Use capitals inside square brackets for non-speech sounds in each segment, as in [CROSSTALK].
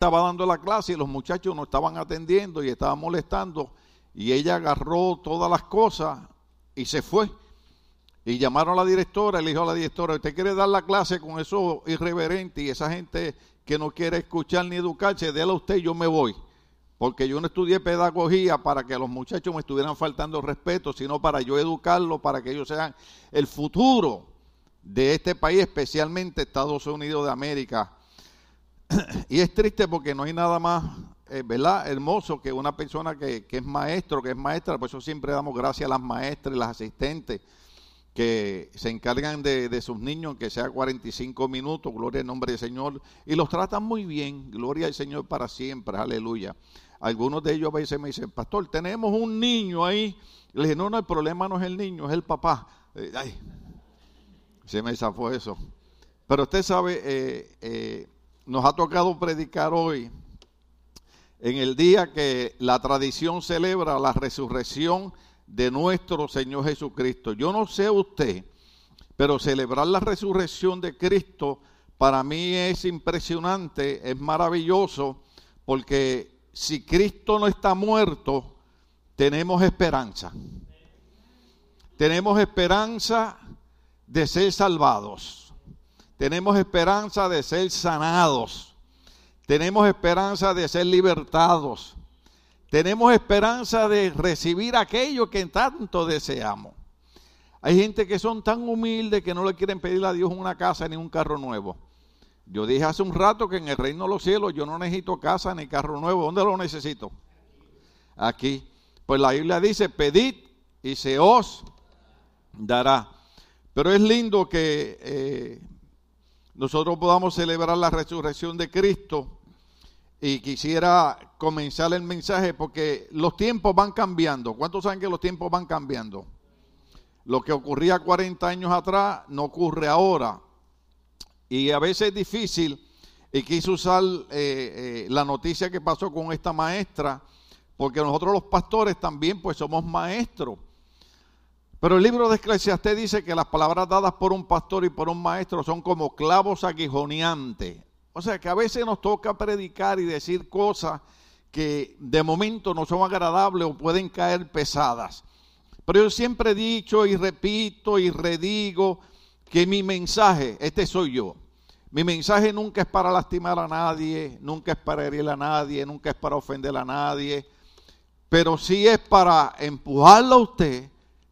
estaba dando la clase y los muchachos no estaban atendiendo y estaban molestando y ella agarró todas las cosas y se fue. Y llamaron a la directora le dijo a la directora, ¿usted quiere dar la clase con eso irreverente y esa gente que no quiere escuchar ni educarse? Déla usted, yo me voy. Porque yo no estudié pedagogía para que los muchachos me estuvieran faltando respeto, sino para yo educarlos, para que ellos sean el futuro de este país, especialmente Estados Unidos de América. Y es triste porque no hay nada más, eh, ¿verdad? Hermoso que una persona que, que, es maestro, que es maestra, por eso siempre damos gracias a las maestras y las asistentes que se encargan de, de, sus niños, que sea 45 minutos, gloria al nombre del Señor, y los tratan muy bien, gloria al Señor para siempre, aleluya. Algunos de ellos a veces me dicen, pastor, tenemos un niño ahí. Le dije, no, no, el problema no es el niño, es el papá. Eh, ay, se me zafó eso. Pero usted sabe, eh, eh, nos ha tocado predicar hoy en el día que la tradición celebra la resurrección de nuestro Señor Jesucristo. Yo no sé usted, pero celebrar la resurrección de Cristo para mí es impresionante, es maravilloso, porque si Cristo no está muerto, tenemos esperanza. Tenemos esperanza de ser salvados. Tenemos esperanza de ser sanados. Tenemos esperanza de ser libertados. Tenemos esperanza de recibir aquello que tanto deseamos. Hay gente que son tan humildes que no le quieren pedir a Dios una casa ni un carro nuevo. Yo dije hace un rato que en el reino de los cielos yo no necesito casa ni carro nuevo. ¿Dónde lo necesito? Aquí. Pues la Biblia dice, pedid y se os dará. Pero es lindo que eh, nosotros podamos celebrar la resurrección de Cristo y quisiera comenzar el mensaje porque los tiempos van cambiando. ¿Cuántos saben que los tiempos van cambiando? Lo que ocurría 40 años atrás no ocurre ahora. Y a veces es difícil, y quise usar eh, eh, la noticia que pasó con esta maestra, porque nosotros los pastores también pues somos maestros. Pero el libro de Eclesiastés dice que las palabras dadas por un pastor y por un maestro son como clavos aguijoneantes. O sea que a veces nos toca predicar y decir cosas que de momento no son agradables o pueden caer pesadas. Pero yo siempre he dicho y repito y redigo que mi mensaje, este soy yo, mi mensaje nunca es para lastimar a nadie, nunca es para herir a nadie, nunca es para ofender a nadie, pero sí es para empujarlo a usted,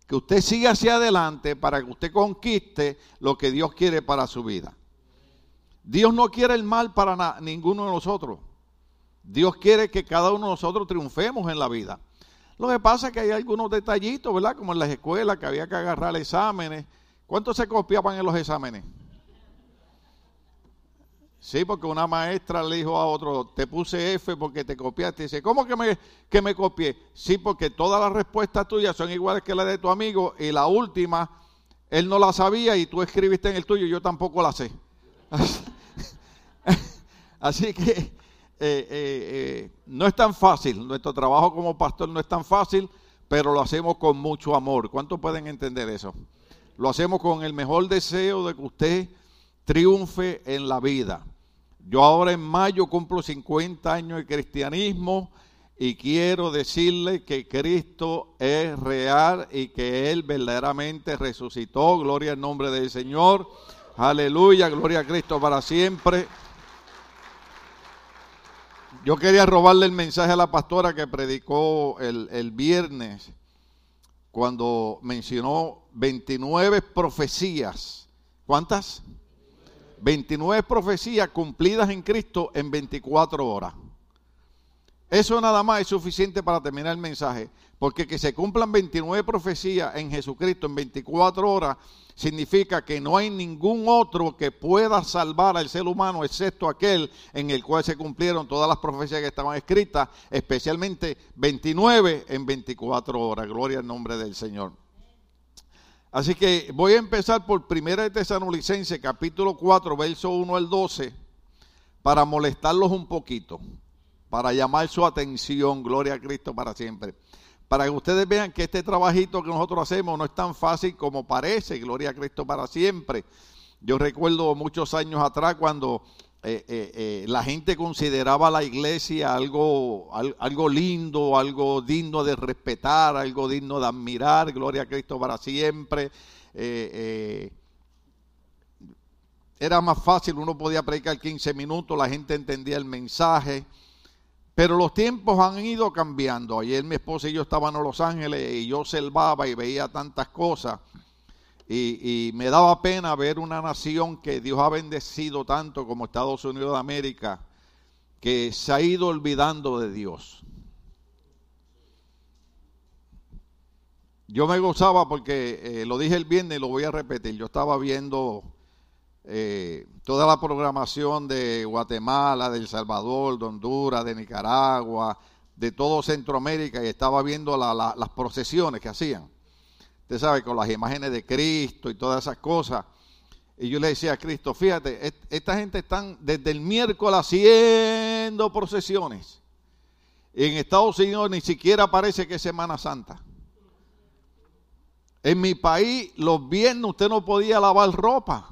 que usted siga hacia adelante, para que usted conquiste lo que Dios quiere para su vida. Dios no quiere el mal para ninguno de nosotros. Dios quiere que cada uno de nosotros triunfemos en la vida. Lo que pasa es que hay algunos detallitos, ¿verdad? Como en las escuelas que había que agarrar exámenes. ¿Cuántos se copiaban en los exámenes? Sí, porque una maestra le dijo a otro, te puse F porque te copiaste. Dice, ¿cómo que me, que me copié? Sí, porque todas las respuestas tuyas son iguales que las de tu amigo y la última, él no la sabía y tú escribiste en el tuyo y yo tampoco la sé. [LAUGHS] Así que eh, eh, eh, no es tan fácil, nuestro trabajo como pastor no es tan fácil, pero lo hacemos con mucho amor. ¿Cuántos pueden entender eso? Lo hacemos con el mejor deseo de que usted triunfe en la vida. Yo ahora en mayo cumplo 50 años de cristianismo y quiero decirle que Cristo es real y que Él verdaderamente resucitó. Gloria al nombre del Señor. Aleluya, gloria a Cristo para siempre. Yo quería robarle el mensaje a la pastora que predicó el, el viernes cuando mencionó 29 profecías. ¿Cuántas? 29 profecías cumplidas en Cristo en 24 horas. Eso nada más es suficiente para terminar el mensaje, porque que se cumplan 29 profecías en Jesucristo en 24 horas significa que no hay ningún otro que pueda salvar al ser humano excepto aquel en el cual se cumplieron todas las profecías que estaban escritas, especialmente 29 en 24 horas. Gloria al nombre del Señor. Así que voy a empezar por Primera de Tesanolicense, capítulo 4, verso 1 al 12, para molestarlos un poquito, para llamar su atención, gloria a Cristo para siempre para que ustedes vean que este trabajito que nosotros hacemos no es tan fácil como parece, gloria a Cristo para siempre. Yo recuerdo muchos años atrás cuando eh, eh, eh, la gente consideraba la iglesia algo, algo lindo, algo digno de respetar, algo digno de admirar, gloria a Cristo para siempre. era más fácil, uno podía predicar 15 minutos, la gente entendía el mensaje. Pero los tiempos han ido cambiando. Ayer mi esposa y yo estábamos en Los Ángeles y yo observaba y veía tantas cosas. Y, me daba pena ver una nación que Dios ha bendecido tanto como Estados Unidos de América, que se ha ido olvidando de Dios. Yo me gozaba porque, eh, lo dije el viernes y lo voy a repetir, yo estaba viendo eh, toda la programación de Guatemala, de El Salvador, de Honduras, de Nicaragua, de todo Centroamérica y estaba viendo las procesiones que hacían usted sabe, con las imágenes de Cristo y todas esas cosas. Y yo le decía a Cristo, fíjate, esta gente están desde el miércoles haciendo procesiones. En Estados Unidos ni siquiera parece que es Semana Santa. En mi país, los viernes usted no podía lavar ropa.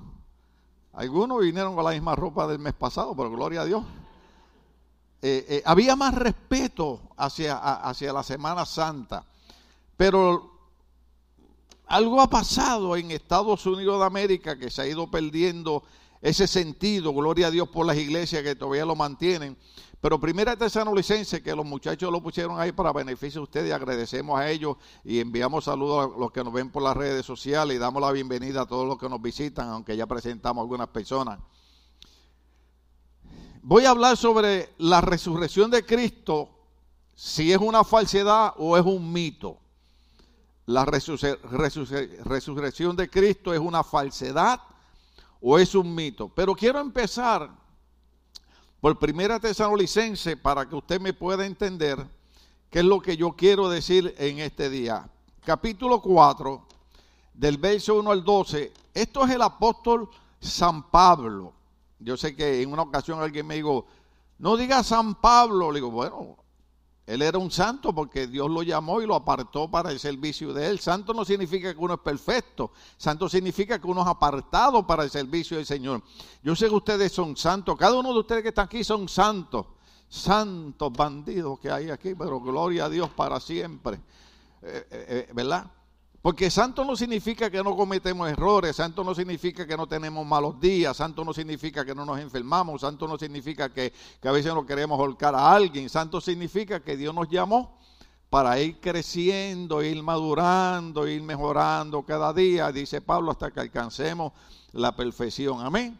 Algunos vinieron con la misma ropa del mes pasado, pero gloria a Dios. Eh, eh, había más respeto hacia, hacia la Semana Santa. Pero algo ha pasado en Estados Unidos de América que se ha ido perdiendo ese sentido, gloria a Dios por las iglesias que todavía lo mantienen. Pero primera licencia que los muchachos lo pusieron ahí para beneficio de ustedes, agradecemos a ellos y enviamos saludos a los que nos ven por las redes sociales y damos la bienvenida a todos los que nos visitan, aunque ya presentamos algunas personas. Voy a hablar sobre la resurrección de Cristo, si es una falsedad o es un mito la resurrección de Cristo es una falsedad o es un mito. Pero quiero empezar por primera tesanolicense para que usted me pueda entender qué es lo que yo quiero decir en este día. Capítulo 4, del verso 1 al 12. Esto es el apóstol San Pablo. Yo sé que en una ocasión alguien me dijo, no diga San Pablo. Le digo, bueno, él era un santo porque Dios lo llamó y lo apartó para el servicio de Él. Santo no significa que uno es perfecto. Santo significa que uno es apartado para el servicio del Señor. Yo sé que ustedes son santos. Cada uno de ustedes que está aquí son santos. Santos bandidos que hay aquí, pero gloria a Dios para siempre. Eh, eh, eh, ¿Verdad? Porque santo no significa que no cometemos errores, santo no significa que no tenemos malos días, santo no significa que no nos enfermamos, santo no significa que, a veces no queremos holcar a alguien, santo significa que Dios nos llamó para ir creciendo, ir madurando, ir mejorando cada día, dice Pablo, hasta que alcancemos la perfección. Amén.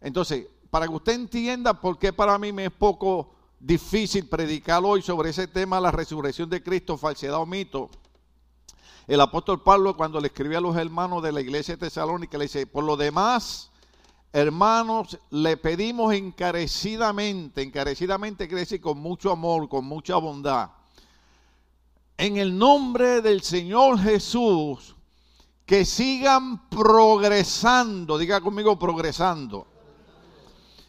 Entonces, para que usted entienda por qué para mí me es poco difícil predicar hoy sobre ese tema, la resurrección de Cristo, falsedad o mito, el apóstol Pablo cuando le escribió a los hermanos de la iglesia de Tesalónica le dice, por lo demás, hermanos, le pedimos encarecidamente, encarecidamente quiere decir con mucho amor, con mucha bondad, en el nombre del Señor Jesús, que sigan progresando, diga conmigo progresando.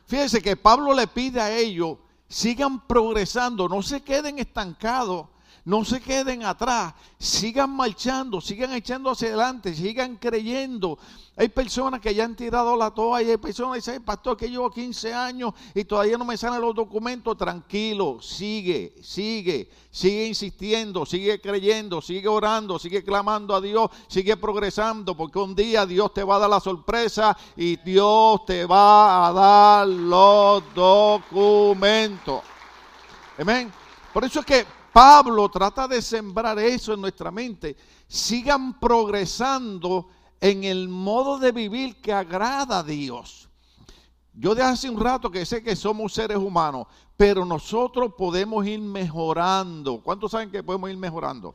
Fíjense que Pablo le pide a ellos, sigan progresando, no se queden estancados no se queden atrás, sigan marchando, sigan echando hacia adelante, sigan creyendo. Hay personas que ya han tirado la toalla, hay personas que dicen, pastor, que llevo 15 años y todavía no me salen los documentos. Tranquilo, sigue, sigue, sigue insistiendo, sigue creyendo, sigue orando, sigue clamando a Dios, sigue progresando, porque un día Dios te va a dar la sorpresa y Dios te va a dar los documentos. Amén. Por eso es que Pablo trata de sembrar eso en nuestra mente. Sigan progresando en el modo de vivir que agrada a Dios. Yo de hace un rato que sé que somos seres humanos, pero nosotros podemos ir mejorando. ¿Cuántos saben que podemos ir mejorando?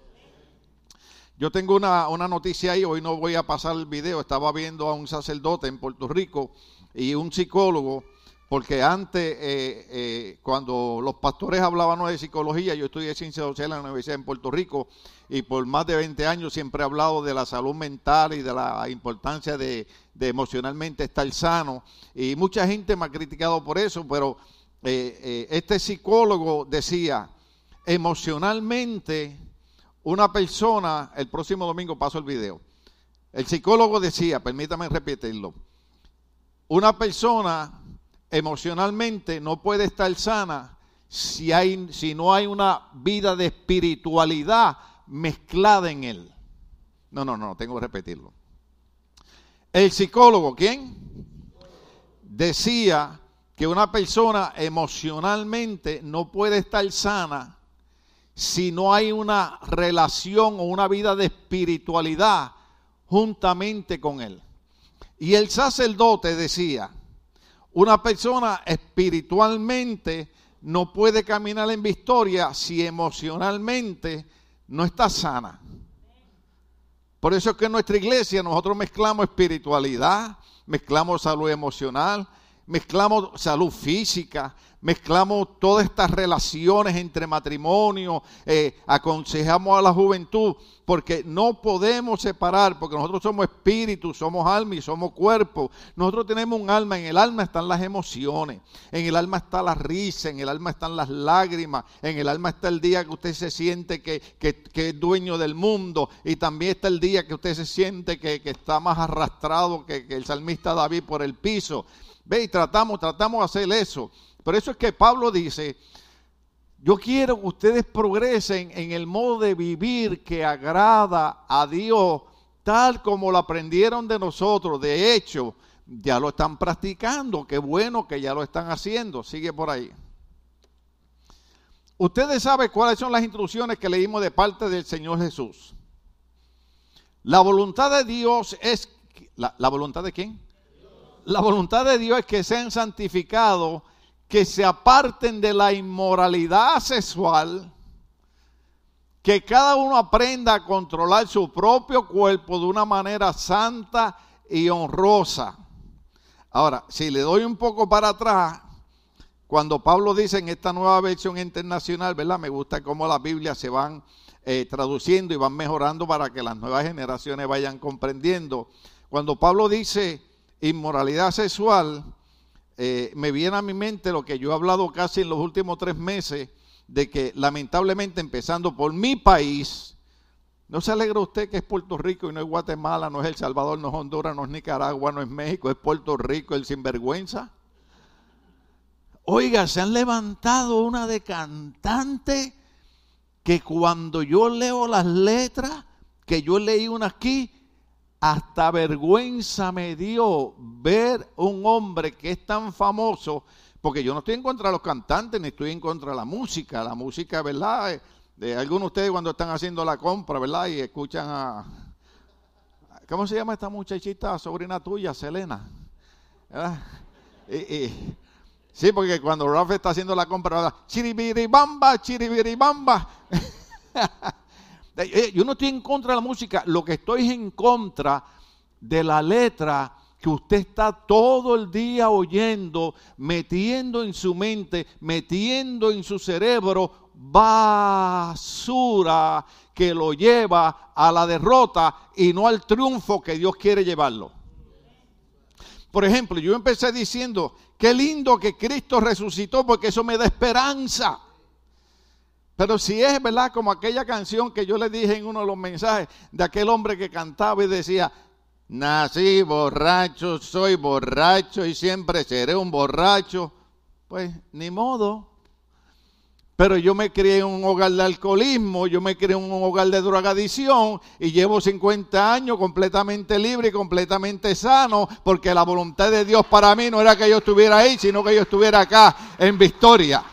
Yo tengo una, una, noticia ahí, hoy no voy a pasar el video, estaba viendo a un sacerdote en Puerto Rico y un psicólogo porque antes, eh, eh, cuando los pastores hablaban de psicología, yo estudié ciencia social en la Universidad en Puerto Rico y por más de 20 años siempre he hablado de la salud mental y de la importancia de, emocionalmente estar sano. Y mucha gente me ha criticado por eso, pero eh, este psicólogo decía, emocionalmente, una persona, el próximo domingo paso el video, el psicólogo decía, permítame repetirlo, una persona emocionalmente no puede estar sana si, no hay una vida de espiritualidad mezclada en él. No, no, no, tengo que repetirlo. El psicólogo, ¿quién? Decía que una persona emocionalmente no puede estar sana si no hay una relación o una vida de espiritualidad juntamente con él. Y el sacerdote decía, una persona espiritualmente no puede caminar en victoria si emocionalmente no está sana. Por eso es que en nuestra iglesia nosotros mezclamos espiritualidad, mezclamos salud emocional, mezclamos salud física, mezclamos todas estas relaciones entre matrimonio, eh, aconsejamos a la juventud, porque no podemos separar, porque nosotros somos espíritu, somos alma y somos cuerpo. Nosotros tenemos un alma, en el alma están las emociones, en el alma está la risa, en el alma están las lágrimas, en el alma está el día que usted se siente que, es dueño del mundo, y también está el día que usted se siente que, está más arrastrado que, que el salmista David por el piso. Ve y tratamos, tratamos de hacer eso. Por eso es que Pablo dice, yo quiero que ustedes progresen en el modo de vivir que agrada a Dios, tal como lo aprendieron de nosotros. De hecho, ya lo están practicando. Qué bueno que ya lo están haciendo. Sigue por ahí. Ustedes saben cuáles son las instrucciones que leímos de parte del Señor Jesús. La voluntad de Dios es... ¿La, voluntad de quién? la voluntad de Dios es que sean santificados, que se aparten de la inmoralidad sexual, que cada uno aprenda a controlar su propio cuerpo de una manera santa y honrosa. Ahora, si le doy un poco para atrás, cuando Pablo dice en esta nueva versión internacional, ¿verdad? Me gusta cómo las Biblias se van eh, traduciendo y van mejorando para que las nuevas generaciones vayan comprendiendo. Cuando Pablo dice inmoralidad sexual, eh, me viene a mi mente lo que yo he hablado casi en los últimos tres meses, de que lamentablemente empezando por mi país, ¿no se alegra usted que es Puerto Rico y no es Guatemala, no es El Salvador, no es Honduras, no es Nicaragua, no es México, es Puerto Rico, el sinvergüenza? Oiga, se han levantado una de cantante que cuando yo leo las letras, que yo leí una aquí, hasta vergüenza me dio ver un hombre que es tan famoso, porque yo no estoy en contra de los cantantes, ni estoy en contra de la música. La música, ¿verdad? Eh, de algunos de ustedes cuando están haciendo la compra, ¿verdad? Y escuchan a... ¿Cómo se llama esta muchachita, sobrina tuya, Selena? sí, porque cuando Rafa está haciendo la compra, ¿verdad? chiribiribamba, chiribiribamba. [LAUGHS] Yo no estoy en contra de la música, lo que estoy en contra de la letra que usted está todo el día oyendo, metiendo en su mente, metiendo en su cerebro basura que lo lleva a la derrota y no al triunfo que Dios quiere llevarlo. Por ejemplo, yo empecé diciendo, qué lindo que Cristo resucitó porque eso me da esperanza. Pero si es verdad como aquella canción que yo le dije en uno de los mensajes de aquel hombre que cantaba y decía, nací borracho, soy borracho y siempre seré un borracho, pues ni modo. Pero yo me crié en un hogar de alcoholismo, yo me crié en un hogar de drogadicción y llevo 50 años completamente libre y completamente sano porque la voluntad de Dios para mí no era que yo estuviera ahí, sino que yo estuviera acá en victoria.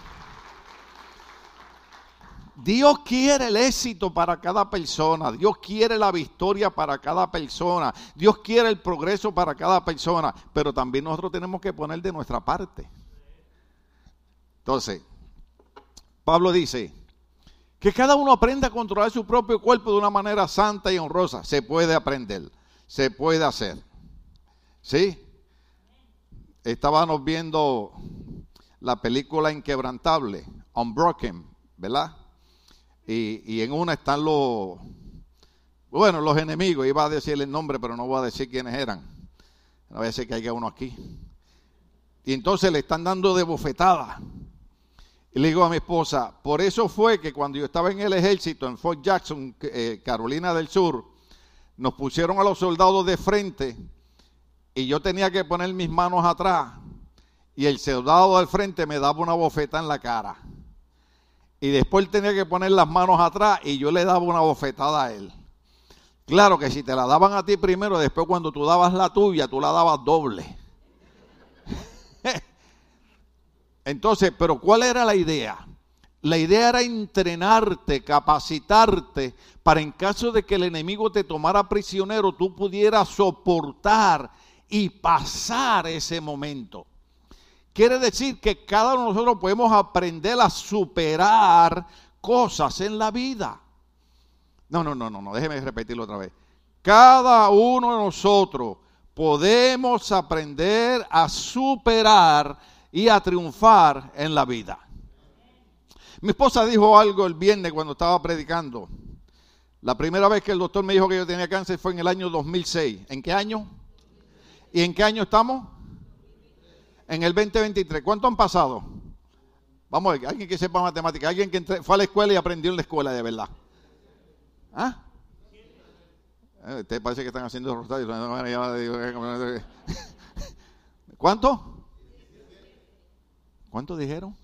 Dios quiere el éxito para cada persona, Dios quiere la victoria para cada persona, Dios quiere el progreso para cada persona, pero también nosotros tenemos que poner de nuestra parte. Entonces, Pablo dice que cada uno aprenda a controlar su propio cuerpo de una manera santa y honrosa. Se puede aprender, se puede hacer. ¿Sí? Estábamos viendo la película Inquebrantable, Unbroken, ¿verdad? Y, en una están los, bueno, los enemigos, iba a decir el nombre, pero no voy a decir quiénes eran. A decir que haya uno aquí. Y entonces le están dando de bofetada. Y le digo a mi esposa, por eso fue que cuando yo estaba en el ejército en Fort Jackson, eh, Carolina del Sur, nos pusieron a los soldados de frente y yo tenía que poner mis manos atrás y el soldado al frente me daba una bofeta en la cara. Y después él tenía que poner las manos atrás y yo le daba una bofetada a él. Claro que si te la daban a ti primero, después cuando tú dabas la tuya, tú la dabas doble. [LAUGHS] Entonces, pero ¿cuál era la idea? La idea era entrenarte, capacitarte, para en caso de que el enemigo te tomara prisionero, tú pudieras soportar y pasar ese momento. Quiere decir que cada uno de nosotros podemos aprender a superar cosas en la vida. No, no, no, no, no, déjeme repetirlo otra vez. Cada uno de nosotros podemos aprender a superar y a triunfar en la vida. Mi esposa dijo algo el viernes cuando estaba predicando. La primera vez que el doctor me dijo que yo tenía cáncer fue en el año 2006. ¿En qué año? ¿Y en qué año estamos? En el 2023. ¿Cuánto han pasado? Vamos a ver, alguien que sepa matemáticas, alguien que fue a la escuela y aprendió en la escuela de verdad. ¿Ah? Eh, Usted parece que están haciendo rosarios. ¿Cuánto? ¿Cuánto dijeron?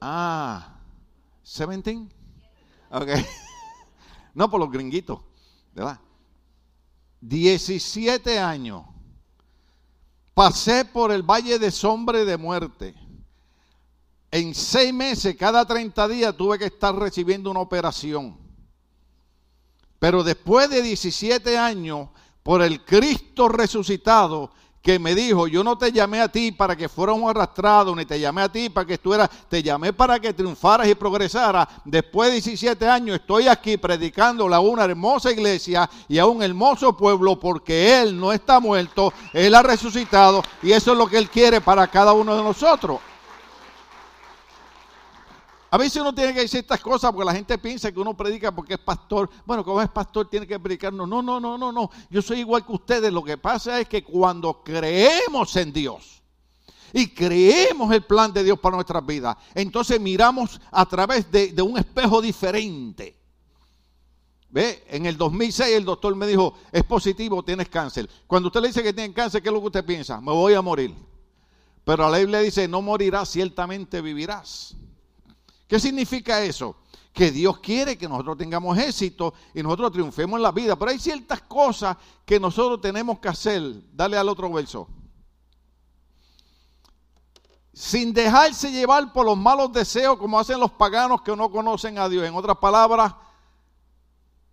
Ah, 17. Ok. [LAUGHS] No por los gringuitos, ¿verdad? 17 años. Pasé por el valle de sombra y de muerte. En seis meses, cada 30 días, tuve que estar recibiendo una operación. Pero después de 17 años, por el Cristo resucitado, que me dijo, yo no te llamé a ti para que fuéramos arrastrados, ni te llamé a ti para que estuvieras, te llamé para que triunfaras y progresaras. Después de 17 años estoy aquí predicándole a una hermosa iglesia y a un hermoso pueblo porque Él no está muerto, Él ha resucitado y eso es lo que Él quiere para cada uno de nosotros. A veces uno tiene que decir estas cosas porque la gente piensa que uno predica porque es pastor. Bueno, como es pastor tiene que predicar. No, no, no, no, no. Yo soy igual que ustedes. Lo que pasa es que cuando creemos en Dios y creemos el plan de Dios para nuestras vidas, entonces miramos a través de, de un espejo diferente. ¿Ve? En el 2006 el doctor me dijo, es positivo, tienes cáncer. Cuando usted le dice que tiene cáncer, ¿qué es lo que usted piensa? Me voy a morir. Pero la Biblia dice, no morirás, ciertamente vivirás. ¿Qué significa eso? Que Dios quiere que nosotros tengamos éxito y nosotros triunfemos en la vida. Pero hay ciertas cosas que nosotros tenemos que hacer. Dale al otro verso. Sin dejarse llevar por los malos deseos como hacen los paganos que no conocen a Dios. En otras palabras,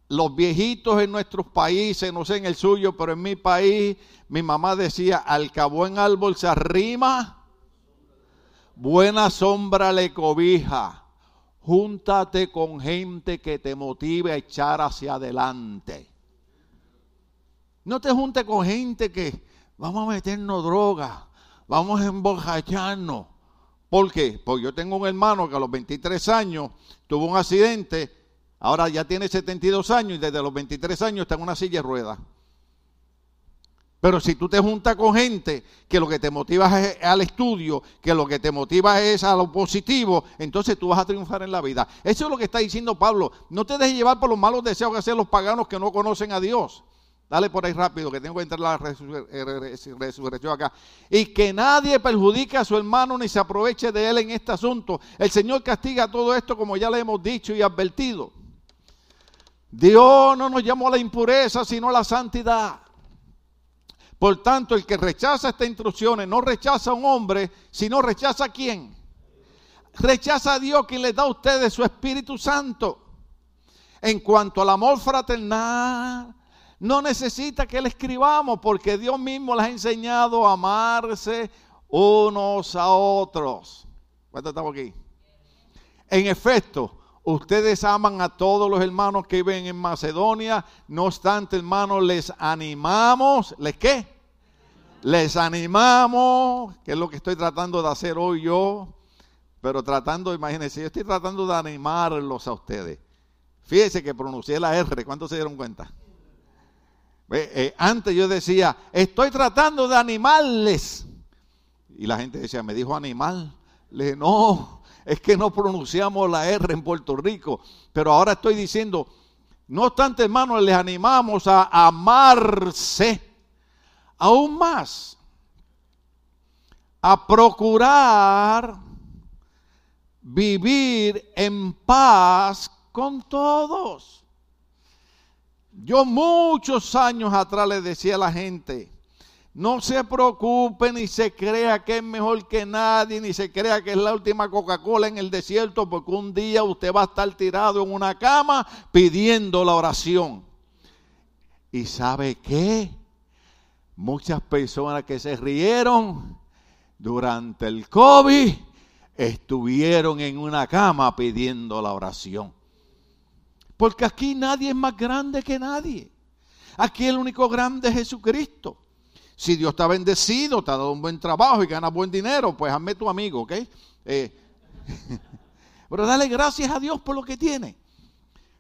los viejitos en nuestros países, no sé en el suyo, pero en mi país, mi mamá decía, al cabo en árbol se arrima, buena sombra le cobija. Júntate con gente que te motive a echar hacia adelante. No te juntes con gente que vamos a meternos droga, vamos a embojacharnos. ¿Por qué? Porque yo tengo un hermano que a los 23 años tuvo un accidente, ahora ya tiene 72 años y desde los 23 años está en una silla de ruedas. Pero si tú te juntas con gente que lo que te motiva es al estudio, que lo que te motiva es a lo positivo, entonces tú vas a triunfar en la vida. Eso es lo que está diciendo Pablo. No te dejes llevar por los malos deseos que hacen los paganos que no conocen a Dios. Dale por ahí rápido, que tengo que entrar la resurrección acá. Y que nadie perjudique a su hermano ni se aproveche de él en este asunto. El Señor castiga todo esto como ya le hemos dicho y advertido. Dios no nos llamó a la impureza, sino a la santidad. Por tanto, el que rechaza estas instrucciones no rechaza a un hombre, sino rechaza a quién. Rechaza a Dios quien le da a ustedes su Espíritu Santo. En cuanto al amor fraternal, no necesita que le escribamos porque Dios mismo les ha enseñado a amarse unos a otros. ¿Cuánto estamos aquí? En efecto, ustedes aman a todos los hermanos que viven en Macedonia. No obstante, hermanos, les animamos. ¿Les qué? Les animamos, que es lo que estoy tratando de hacer hoy yo. Pero tratando, imagínense, yo estoy tratando de animarlos a ustedes. Fíjense que pronuncié la R. ¿Cuántos se dieron cuenta? Eh, antes yo decía, estoy tratando de animarles. Y la gente decía, me dijo animal. Le dije, no, es que no pronunciamos la R en Puerto Rico. Pero ahora estoy diciendo, no obstante, hermanos, les animamos a amarse aún más. a procurar vivir en paz con todos. Yo muchos años atrás le decía a la gente, no se preocupe ni se crea que es mejor que nadie, ni se crea que es la última Coca-Cola en el desierto, porque un día usted va a estar tirado en una cama pidiendo la oración. ¿Y sabe qué? Muchas personas que se rieron durante el COVID estuvieron en una cama pidiendo la oración. Porque aquí nadie es más grande que nadie. Aquí el único grande es Jesucristo. Si Dios te bendecido, te ha dado un buen trabajo y ganas buen dinero, pues hazme tu amigo, ¿ok? Eh, [LAUGHS] pero dale gracias a Dios por lo que tiene.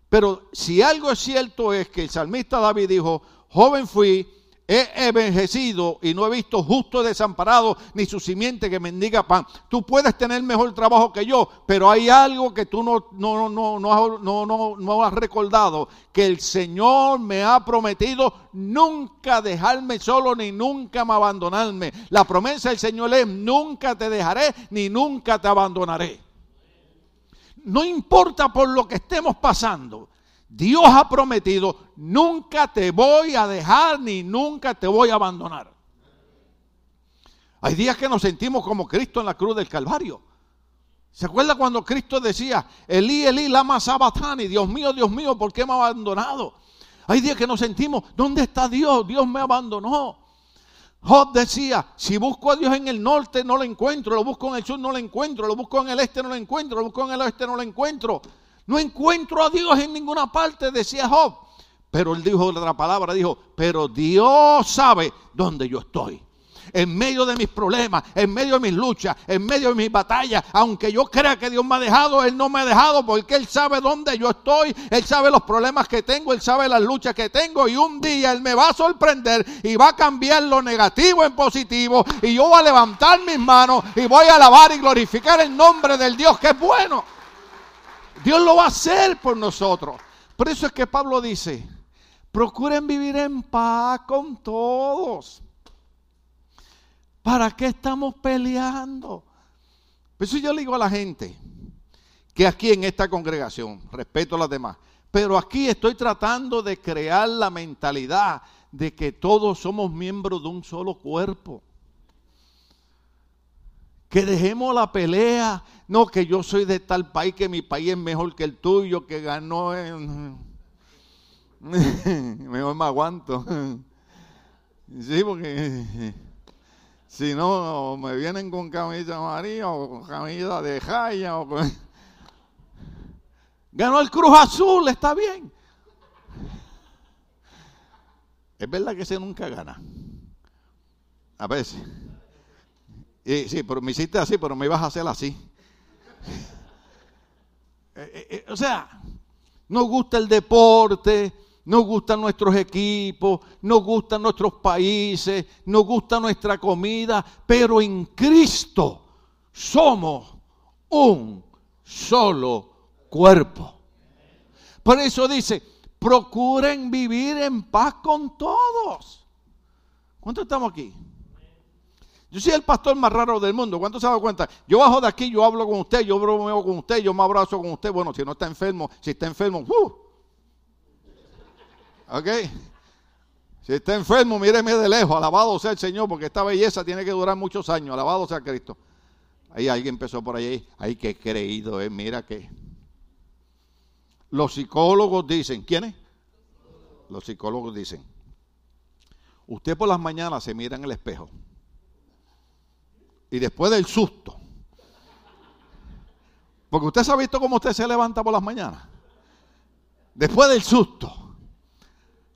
Pero si algo es cierto es que el salmista David dijo, joven fui, he envejecido y no he visto justo desamparado ni su simiente que mendiga pan. Tú puedes tener mejor trabajo que yo, pero hay algo que tú no, no, no, no, no, no, no has recordado, que el Señor me ha prometido nunca dejarme solo ni nunca me abandonarme. La promesa del Señor es nunca te dejaré ni nunca te abandonaré. No importa por lo que estemos pasando. Dios ha prometido, nunca te voy a dejar ni nunca te voy a abandonar. Hay días que nos sentimos como Cristo en la cruz del Calvario. ¿Se acuerda cuando Cristo decía, Elí, Elí, lama sabatani, Dios mío, Dios mío, ¿por qué me ha abandonado? Hay días que nos sentimos, ¿dónde está Dios? Dios me abandonó. Job decía, si busco a Dios en el norte no lo encuentro, lo busco en el sur no lo encuentro, lo busco en el este no lo encuentro, lo busco en el oeste no lo encuentro. No encuentro a Dios en ninguna parte, decía Job. Pero él dijo otra palabra, dijo, pero Dios sabe dónde yo estoy. En medio de mis problemas, en medio de mis luchas, en medio de mis batallas, aunque yo crea que Dios me ha dejado, Él no me ha dejado porque Él sabe dónde yo estoy, Él sabe los problemas que tengo, Él sabe las luchas que tengo y un día Él me va a sorprender y va a cambiar lo negativo en positivo y yo voy a levantar mis manos y voy a alabar y glorificar el nombre del Dios que es bueno. Dios lo va a hacer por nosotros. Por eso es que Pablo dice, procuren vivir en paz con todos. ¿Para qué estamos peleando? Por eso yo le digo a la gente que aquí en esta congregación, respeto a las demás, pero aquí estoy tratando de crear la mentalidad de que todos somos miembros de un solo cuerpo. Que dejemos la pelea. No, que yo soy de tal país, que mi país es mejor que el tuyo, que ganó en... [LAUGHS] mejor me aguanto. [LAUGHS] sí, porque [LAUGHS] si no, me vienen con camisa amarilla o con camisa de jaya o Ganó el Cruz Azul, está bien. Es verdad que ese nunca gana. A veces sí, pero me hiciste así, pero me ibas a hacer así. [LAUGHS] Eh, eh, eh, o sea, nos gusta el deporte, nos gustan nuestros equipos, nos gustan nuestros países, nos gusta nuestra comida, pero en Cristo somos un solo cuerpo. Por eso dice, procuren vivir en paz con todos. ¿Cuántos estamos aquí? Yo soy el pastor más raro del mundo. ¿Cuánto se da cuenta? Yo bajo de aquí, yo hablo con usted, yo bromeo con usted, yo me abrazo con usted. Bueno, si no está enfermo, si está enfermo, ¡uh! ¿ok? Si está enfermo, míreme de lejos. Alabado sea el Señor, porque esta belleza tiene que durar muchos años. Alabado sea Cristo. Ahí alguien empezó por ahí. Ay, qué creído, eh. Mira que. Los psicólogos dicen, ¿quiénes? Los psicólogos dicen. Usted por las mañanas se mira en el espejo y después del susto. Porque usted se ha visto cómo usted se levanta por las mañanas. Después del susto.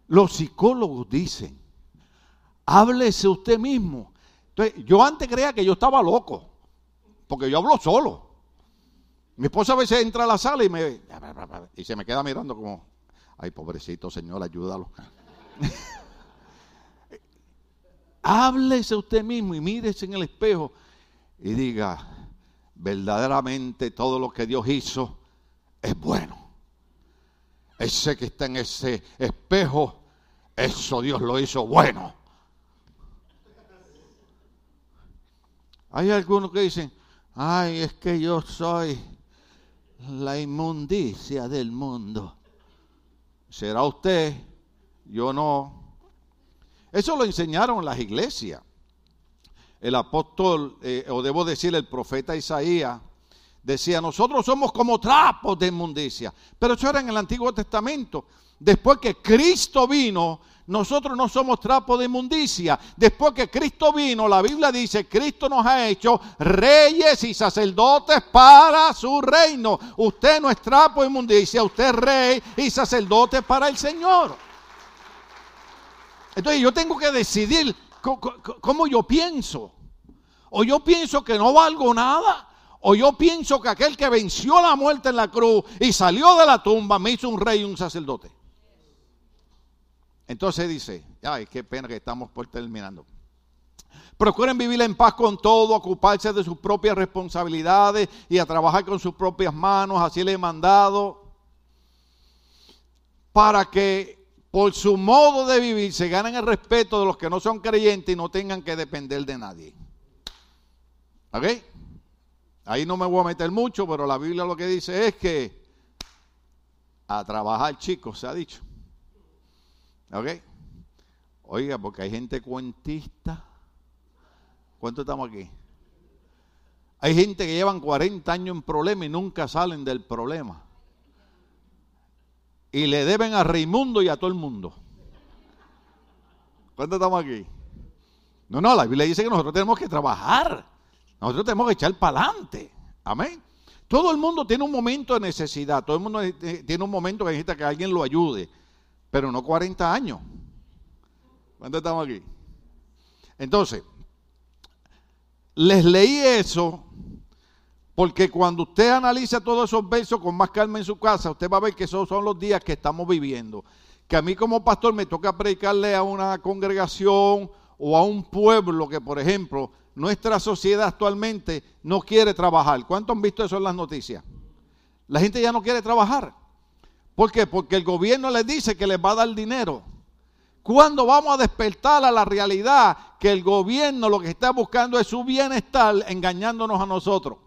Los psicólogos dicen, háblese usted mismo. Entonces, yo antes creía que yo estaba loco, porque yo hablo solo. Mi esposa a veces entra a la sala y me y se me queda mirando como, ay pobrecito señor, ayúdalo. [LAUGHS] Háblese usted mismo y mírese en el espejo y diga, verdaderamente todo lo que Dios hizo es bueno. Ese que está en ese espejo, eso Dios lo hizo bueno. Hay algunos que dicen, ay, es que yo soy la inmundicia del mundo. Será usted, yo no. Eso lo enseñaron en las iglesias. El apóstol, eh, o debo decir el profeta Isaías, decía, nosotros somos como trapos de inmundicia. Pero eso era en el Antiguo Testamento. Después que Cristo vino, nosotros no somos trapo de inmundicia. Después que Cristo vino, la Biblia dice, Cristo nos ha hecho reyes y sacerdotes para su reino. Usted no es trapo de inmundicia, usted es rey y sacerdote para el Señor. Entonces yo tengo que decidir cómo yo pienso. O yo pienso que no valgo nada. O yo pienso que aquel que venció la muerte en la cruz y salió de la tumba me hizo un rey y un sacerdote. Entonces dice, ay, qué pena que estamos por terminando. Procuren vivir en paz con todo, ocuparse de sus propias responsabilidades y a trabajar con sus propias manos, así le he mandado, para que por su modo de vivir se ganen el respeto de los que no son creyentes y no tengan que depender de nadie. ¿Ok? Ahí no me voy a meter mucho, pero la Biblia lo que dice es que a trabajar, chicos, se ha dicho. ¿Ok? Oiga, porque hay gente cuentista. ¿Cuánto estamos aquí? Hay gente que llevan 40 años en problema y nunca salen del problema. Y le deben a Raimundo y a todo el mundo. ¿Cuánto estamos aquí? No, no, la Biblia dice que nosotros tenemos que trabajar. Nosotros tenemos que echar para adelante. Amén. Todo el mundo tiene un momento de necesidad. Todo el mundo tiene un momento que necesita que alguien lo ayude pero no 40 años. ¿Cuánto estamos aquí? Entonces, les leí eso porque cuando usted analiza todos esos versos con más calma en su casa, usted va a ver que esos son los días que estamos viviendo. Que a mí como pastor me toca predicarle a una congregación o a un pueblo que, por ejemplo, nuestra sociedad actualmente no quiere trabajar. ¿Cuántos han visto eso en las noticias? La gente ya no quiere trabajar. ¿Por qué? Porque el gobierno les dice que les va a dar dinero. ¿Cuándo vamos a despertar a la realidad que el gobierno lo que está buscando es su bienestar engañándonos a nosotros?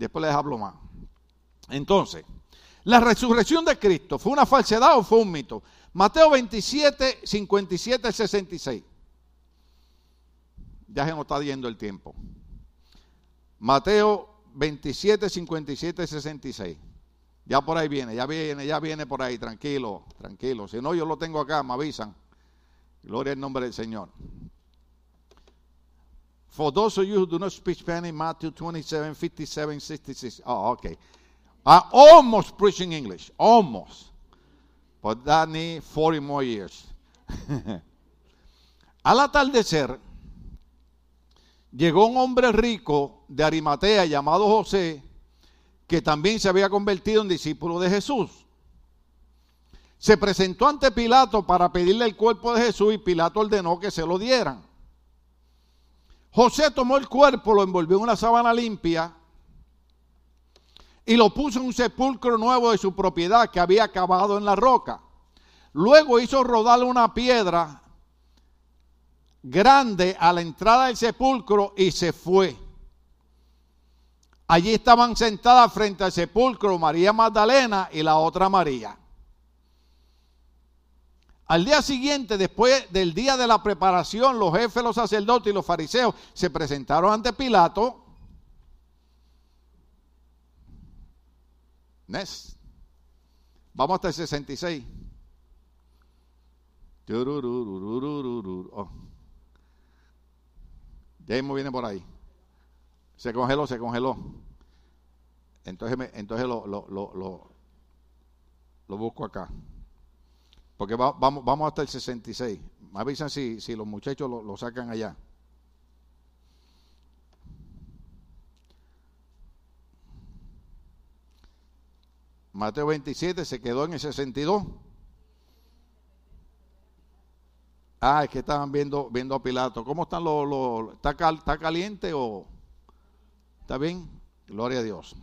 Después les hablo más. Entonces, la resurrección de Cristo, ¿fue una falsedad o fue un mito? Mateo 27, 57 66. Ya se nos está yendo el tiempo. Mateo 27, 57, 66. Ya por ahí viene, ya viene, ya viene por ahí, tranquilo, tranquilo. Si no, yo lo tengo acá, me avisan. Gloria al nombre del Señor. For those of you who do not speak Spanish, Matthew 27, 57, 66. Oh, okay. Almost preaching English, almost. But that need 40 more years. [LAUGHS] Al atardecer, llegó un hombre rico de Arimatea llamado José, que también se había convertido en discípulo de Jesús. Se presentó ante Pilato para pedirle el cuerpo de Jesús y Pilato ordenó que se lo dieran. José tomó el cuerpo, lo envolvió en una sábana limpia y lo puso en un sepulcro nuevo de su propiedad que había cavado en la roca. Luego hizo rodar una piedra grande a la entrada del sepulcro y se fue. Allí estaban sentadas frente al sepulcro María Magdalena y la otra María. Al día siguiente, después del día de la preparación, los jefes, los sacerdotes y los fariseos se presentaron ante Pilato. Vamos hasta el 66. Ya mismo viene por ahí. Se congeló, se congeló. Entonces, entonces lo, lo, lo, lo, busco acá. Porque vamos, vamos hasta el 66. Me avisan si, si los muchachos lo, sacan allá. Mateo 27 se quedó en el 62. Ah, es que estaban viendo, viendo a Pilato. ¿Cómo están los... ¿está, ¿Está caliente o está bien? Gloria a Dios.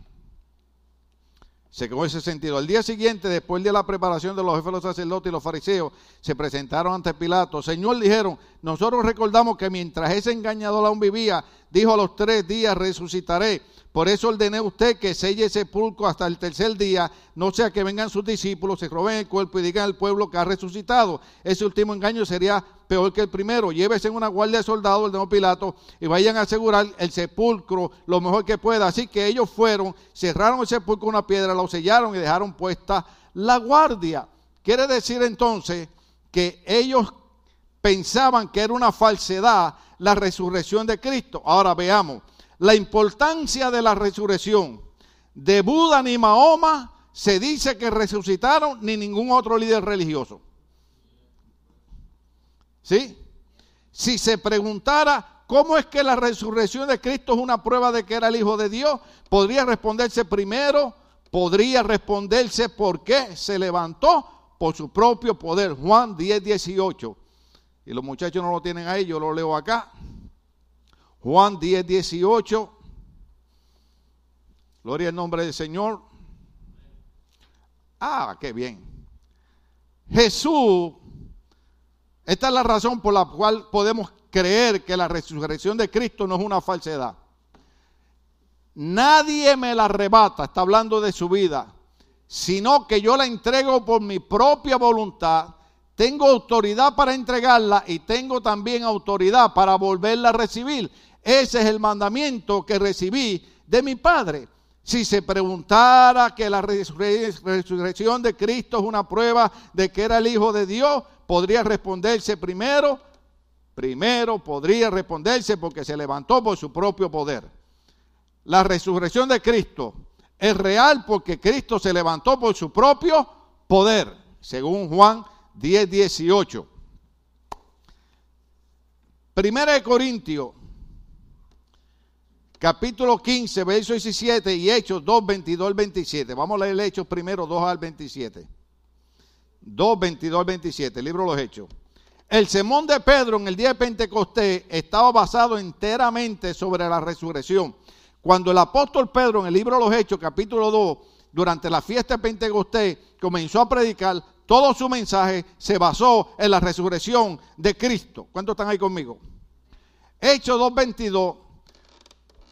Se quedó ese sentido. Al día siguiente, después de la preparación de los jefes de los sacerdotes y los fariseos, se presentaron ante Pilato. Señor, dijeron, nosotros recordamos que mientras ese engañador aún vivía, dijo a los tres días resucitaré. Por eso ordené a usted que selle ese sepulcro hasta el tercer día, no sea que vengan sus discípulos, se roben el cuerpo y digan al pueblo que ha resucitado. Ese último engaño sería peor que el primero. Llévese una guardia de soldados, el de Pilato, y vayan a asegurar el sepulcro lo mejor que pueda. Así que ellos fueron, cerraron el sepulcro con una piedra, lo sellaron y dejaron puesta la guardia. Quiere decir entonces que ellos pensaban que era una falsedad la resurrección de Cristo. Ahora veamos la importancia de la resurrección. De Buda ni Mahoma se dice que resucitaron ni ningún otro líder religioso. ¿Sí? Si se preguntara cómo es que la resurrección de Cristo es una prueba de que era el Hijo de Dios, podría responderse primero, podría responderse por qué se levantó por su propio poder. Juan 10, 18. Y los muchachos no lo tienen ahí, yo lo leo acá. Juan 10, 18. Gloria al nombre del Señor. Ah, qué bien. Jesús, esta es la razón por la cual podemos creer que la resurrección de Cristo no es una falsedad. Nadie me la arrebata, está hablando de su vida, sino que yo la entrego por mi propia voluntad. Tengo autoridad para entregarla y tengo también autoridad para volverla a recibir. Ese es el mandamiento que recibí de mi Padre. Si se preguntara que la resurrección de Cristo es una prueba de que era el Hijo de Dios, podría responderse primero, primero podría responderse porque se levantó por su propio poder. La resurrección de Cristo es real porque Cristo se levantó por su propio poder, según Juan 10, 18. Primera de Corintios capítulo 15, verso 17 y Hechos 2, 22 al 27. Vamos a leer Hechos primero 2 al 27. 2, 22 al 27, el libro de los Hechos. El sermón de Pedro en el día de Pentecostés estaba basado enteramente sobre la resurrección. Cuando el apóstol Pedro en el libro de los Hechos, capítulo 2, durante la fiesta de Pentecostés, comenzó a predicar, todo su mensaje se basó en la resurrección de Cristo. ¿Cuántos están ahí conmigo? Hechos 2, 22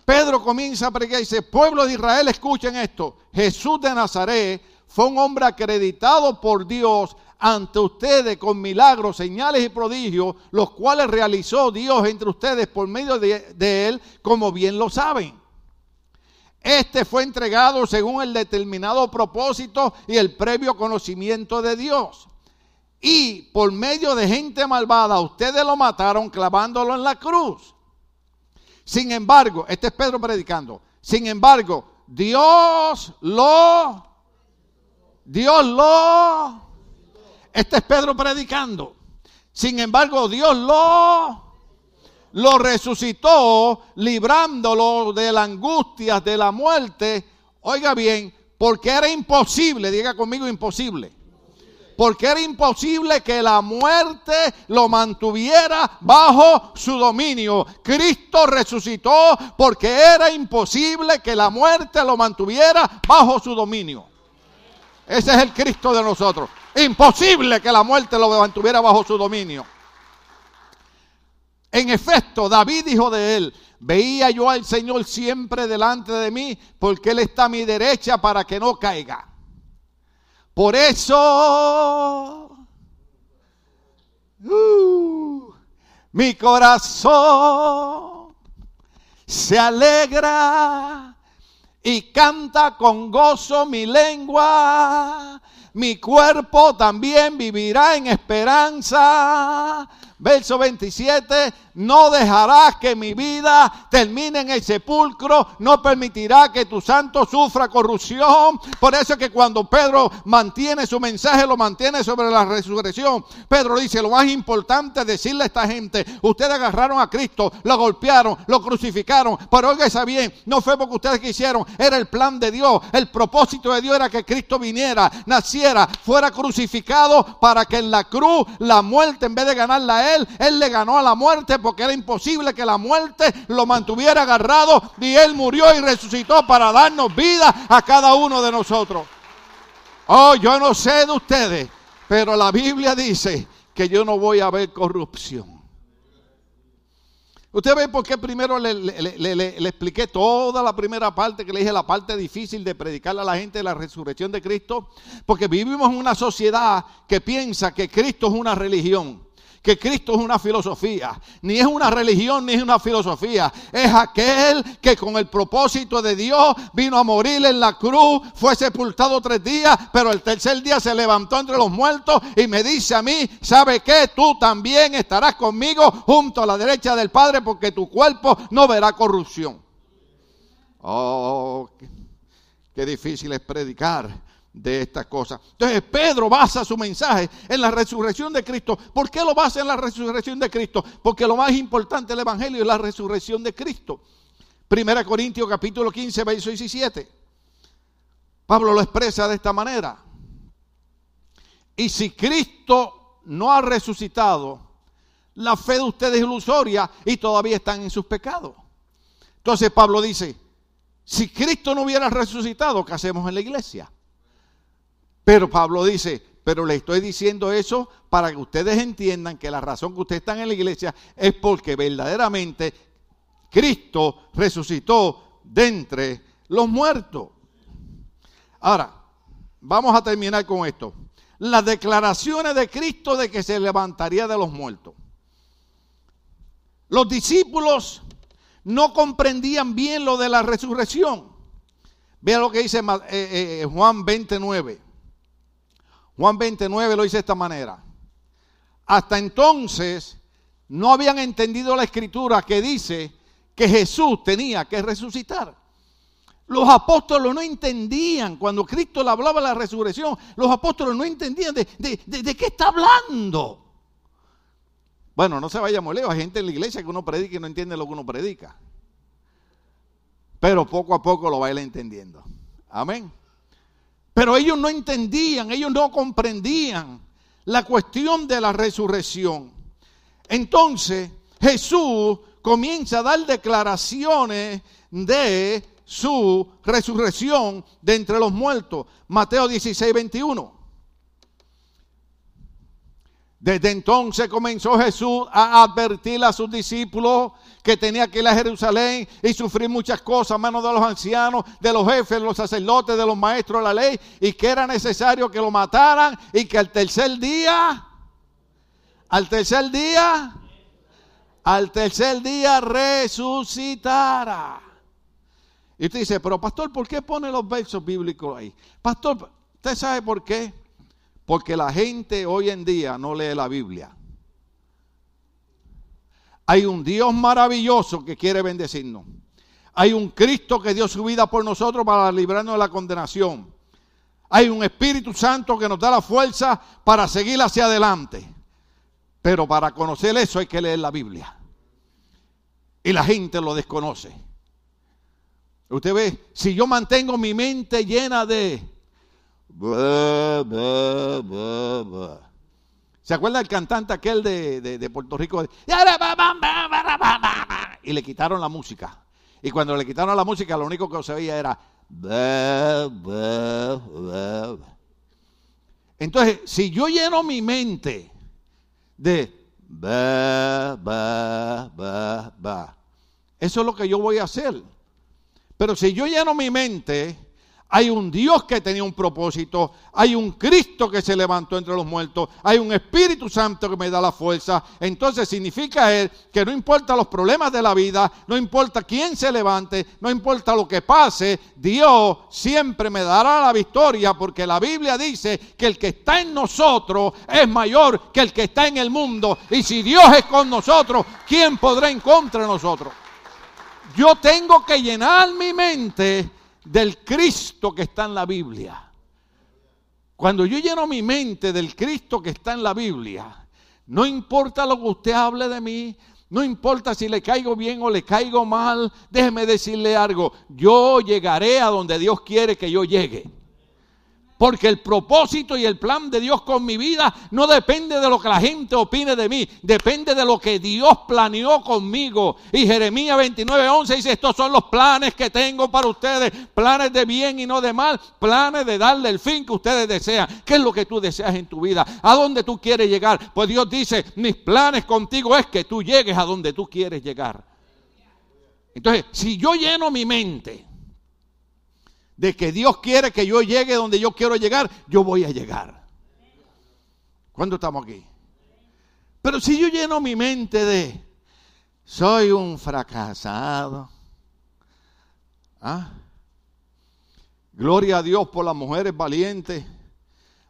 Pedro comienza a predicar y dice, pueblo de Israel, escuchen esto. Jesús de Nazaret fue un hombre acreditado por Dios ante ustedes con milagros, señales y prodigios, los cuales realizó Dios entre ustedes por medio de, él, como bien lo saben. Este fue entregado según el determinado propósito y el previo conocimiento de Dios. Y por medio de gente malvada, ustedes lo mataron clavándolo en la cruz. Sin embargo, este es Pedro predicando. Sin embargo, Dios lo, Dios lo, este es Pedro predicando. Sin embargo, Dios lo, lo resucitó, librándolo de la angustia, de la muerte. Oiga bien, porque era imposible, diga conmigo imposible porque era imposible que la muerte lo mantuviera bajo su dominio. Cristo resucitó porque era imposible que la muerte lo mantuviera bajo su dominio. Ese es el Cristo de nosotros. Imposible que la muerte lo mantuviera bajo su dominio. En efecto, David dijo de él, veía yo al Señor siempre delante de mí, porque Él está a mi derecha para que no caiga. Por eso, uh, mi corazón se alegra y canta con gozo mi lengua. Mi cuerpo también vivirá en esperanza Verso 27, no dejarás que mi vida termine en el sepulcro, no permitirá que tu santo sufra corrupción. Por eso es que cuando Pedro mantiene su mensaje, lo mantiene sobre la resurrección. Pedro dice, lo más importante es decirle a esta gente, ustedes agarraron a Cristo, lo golpearon, lo crucificaron, pero oiga bien, no fue porque ustedes quisieron, era el plan de Dios, el propósito de Dios era que Cristo viniera, naciera, fuera crucificado para que en la cruz la muerte en vez de ganarla a él, él le ganó a la muerte porque era imposible que la muerte lo mantuviera agarrado y él murió y resucitó para darnos vida a cada uno de nosotros. Oh, yo no sé de ustedes, pero la Biblia dice que yo no voy a ver corrupción. Usted ve por qué primero le, expliqué toda la primera parte, que le dije la parte difícil de predicarle a la gente la resurrección de Cristo. Porque vivimos en una sociedad que piensa que Cristo es una religión que Cristo es una filosofía, ni es una religión ni es una filosofía, es aquel que con el propósito de Dios vino a morir en la cruz, fue sepultado tres días, pero el tercer día se levantó entre los muertos y me dice a mí, ¿sabe qué? Tú también estarás conmigo junto a la derecha del Padre porque tu cuerpo no verá corrupción. Oh, qué difícil es predicar de estas cosas. Entonces Pedro basa su mensaje en la resurrección de Cristo. ¿Por qué lo basa en la resurrección de Cristo? Porque lo más importante del Evangelio es la resurrección de Cristo. Primera Corintios capítulo 15, verso 17. Pablo lo expresa de esta manera. Y si Cristo no ha resucitado, la fe de ustedes es ilusoria y todavía están en sus pecados. Entonces Pablo dice, si Cristo no hubiera resucitado, ¿qué hacemos en la iglesia? Pero Pablo dice, pero le estoy diciendo eso para que ustedes entiendan que la razón que ustedes están en la iglesia es porque verdaderamente Cristo resucitó de entre los muertos. Ahora, vamos a terminar con esto. Las declaraciones de Cristo de que se levantaría de los muertos. Los discípulos no comprendían bien lo de la resurrección. Vean lo que dice eh, eh, Juan 29. Juan 29 lo dice de esta manera. Hasta entonces no habían entendido la escritura que dice que Jesús tenía que resucitar. Los apóstoles no entendían, cuando Cristo le hablaba de la resurrección, los apóstoles no entendían de, qué está hablando. Bueno, no se vaya muy lejos, hay gente en la iglesia que uno predica y no entiende lo que uno predica. Pero poco a poco lo va a ir entendiendo. Amén. Pero ellos no entendían, ellos no comprendían la cuestión de la resurrección. Entonces Jesús comienza a dar declaraciones de su resurrección de entre los muertos. Mateo 16, 21. Desde entonces comenzó Jesús a advertir a sus discípulos que tenía que ir a Jerusalén y sufrir muchas cosas a manos de los ancianos, de los jefes, de los sacerdotes, de los maestros de la ley, y que era necesario que lo mataran y que al tercer día, al tercer día, al tercer día resucitara. Y usted dice, pero pastor, ¿por qué pone los versos bíblicos ahí? Pastor, ¿usted sabe por qué? Porque la gente hoy en día no lee la Biblia. Hay un Dios maravilloso que quiere bendecirnos. Hay un Cristo que dio su vida por nosotros para librarnos de la condenación. Hay un Espíritu Santo que nos da la fuerza para seguir hacia adelante. Pero para conocer eso hay que leer la Biblia. Y la gente lo desconoce. Usted ve, si yo mantengo mi mente llena de ¿Se acuerda el cantante aquel de, Puerto Rico? Y le quitaron la música. Y cuando le quitaron la música, lo único que se veía era... Entonces, si yo lleno mi mente de... Eso es lo que yo voy a hacer. Pero si yo lleno mi mente hay un Dios que tenía un propósito, hay un Cristo que se levantó entre los muertos, hay un Espíritu Santo que me da la fuerza. Entonces significa él que no importa los problemas de la vida, no importa quién se levante, no importa lo que pase, Dios siempre me dará la victoria porque la Biblia dice que el que está en nosotros es mayor que el que está en el mundo. Y si Dios es con nosotros, ¿quién podrá en contra de nosotros? Yo tengo que llenar mi mente del Cristo que está en la Biblia. Cuando yo lleno mi mente del Cristo que está en la Biblia, no importa lo que usted hable de mí, no importa si le caigo bien o le caigo mal, déjeme decirle algo, yo llegaré a donde Dios quiere que yo llegue. Porque el propósito y el plan de Dios con mi vida no depende de lo que la gente opine de mí, depende de lo que Dios planeó conmigo. Y Jeremías 29, 11 dice, estos son los planes que tengo para ustedes, planes de bien y no de mal, planes de darle el fin que ustedes desean. ¿Qué es lo que tú deseas en tu vida? ¿A dónde tú quieres llegar? Pues Dios dice, mis planes contigo es que tú llegues a donde tú quieres llegar. Entonces, si yo lleno mi mente, de que Dios quiere que yo llegue donde yo quiero llegar, yo voy a llegar. ¿Cuándo estamos aquí? Pero si yo lleno mi mente de soy un fracasado, ¿ah? gloria a Dios por las mujeres valientes.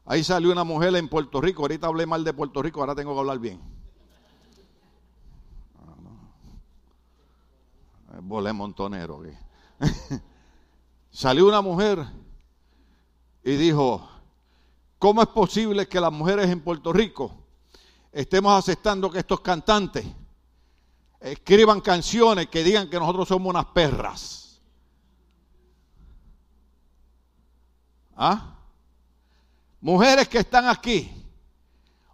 Ahí salió una mujer en Puerto Rico, ahorita hablé mal de Puerto Rico, ahora tengo que hablar bien. Volé montonero. [LAUGHS] Salió una mujer y dijo, ¿cómo es posible que las mujeres en Puerto Rico estemos aceptando que estos cantantes escriban canciones que digan que nosotros somos unas perras? ¿Ah? Mujeres que están aquí,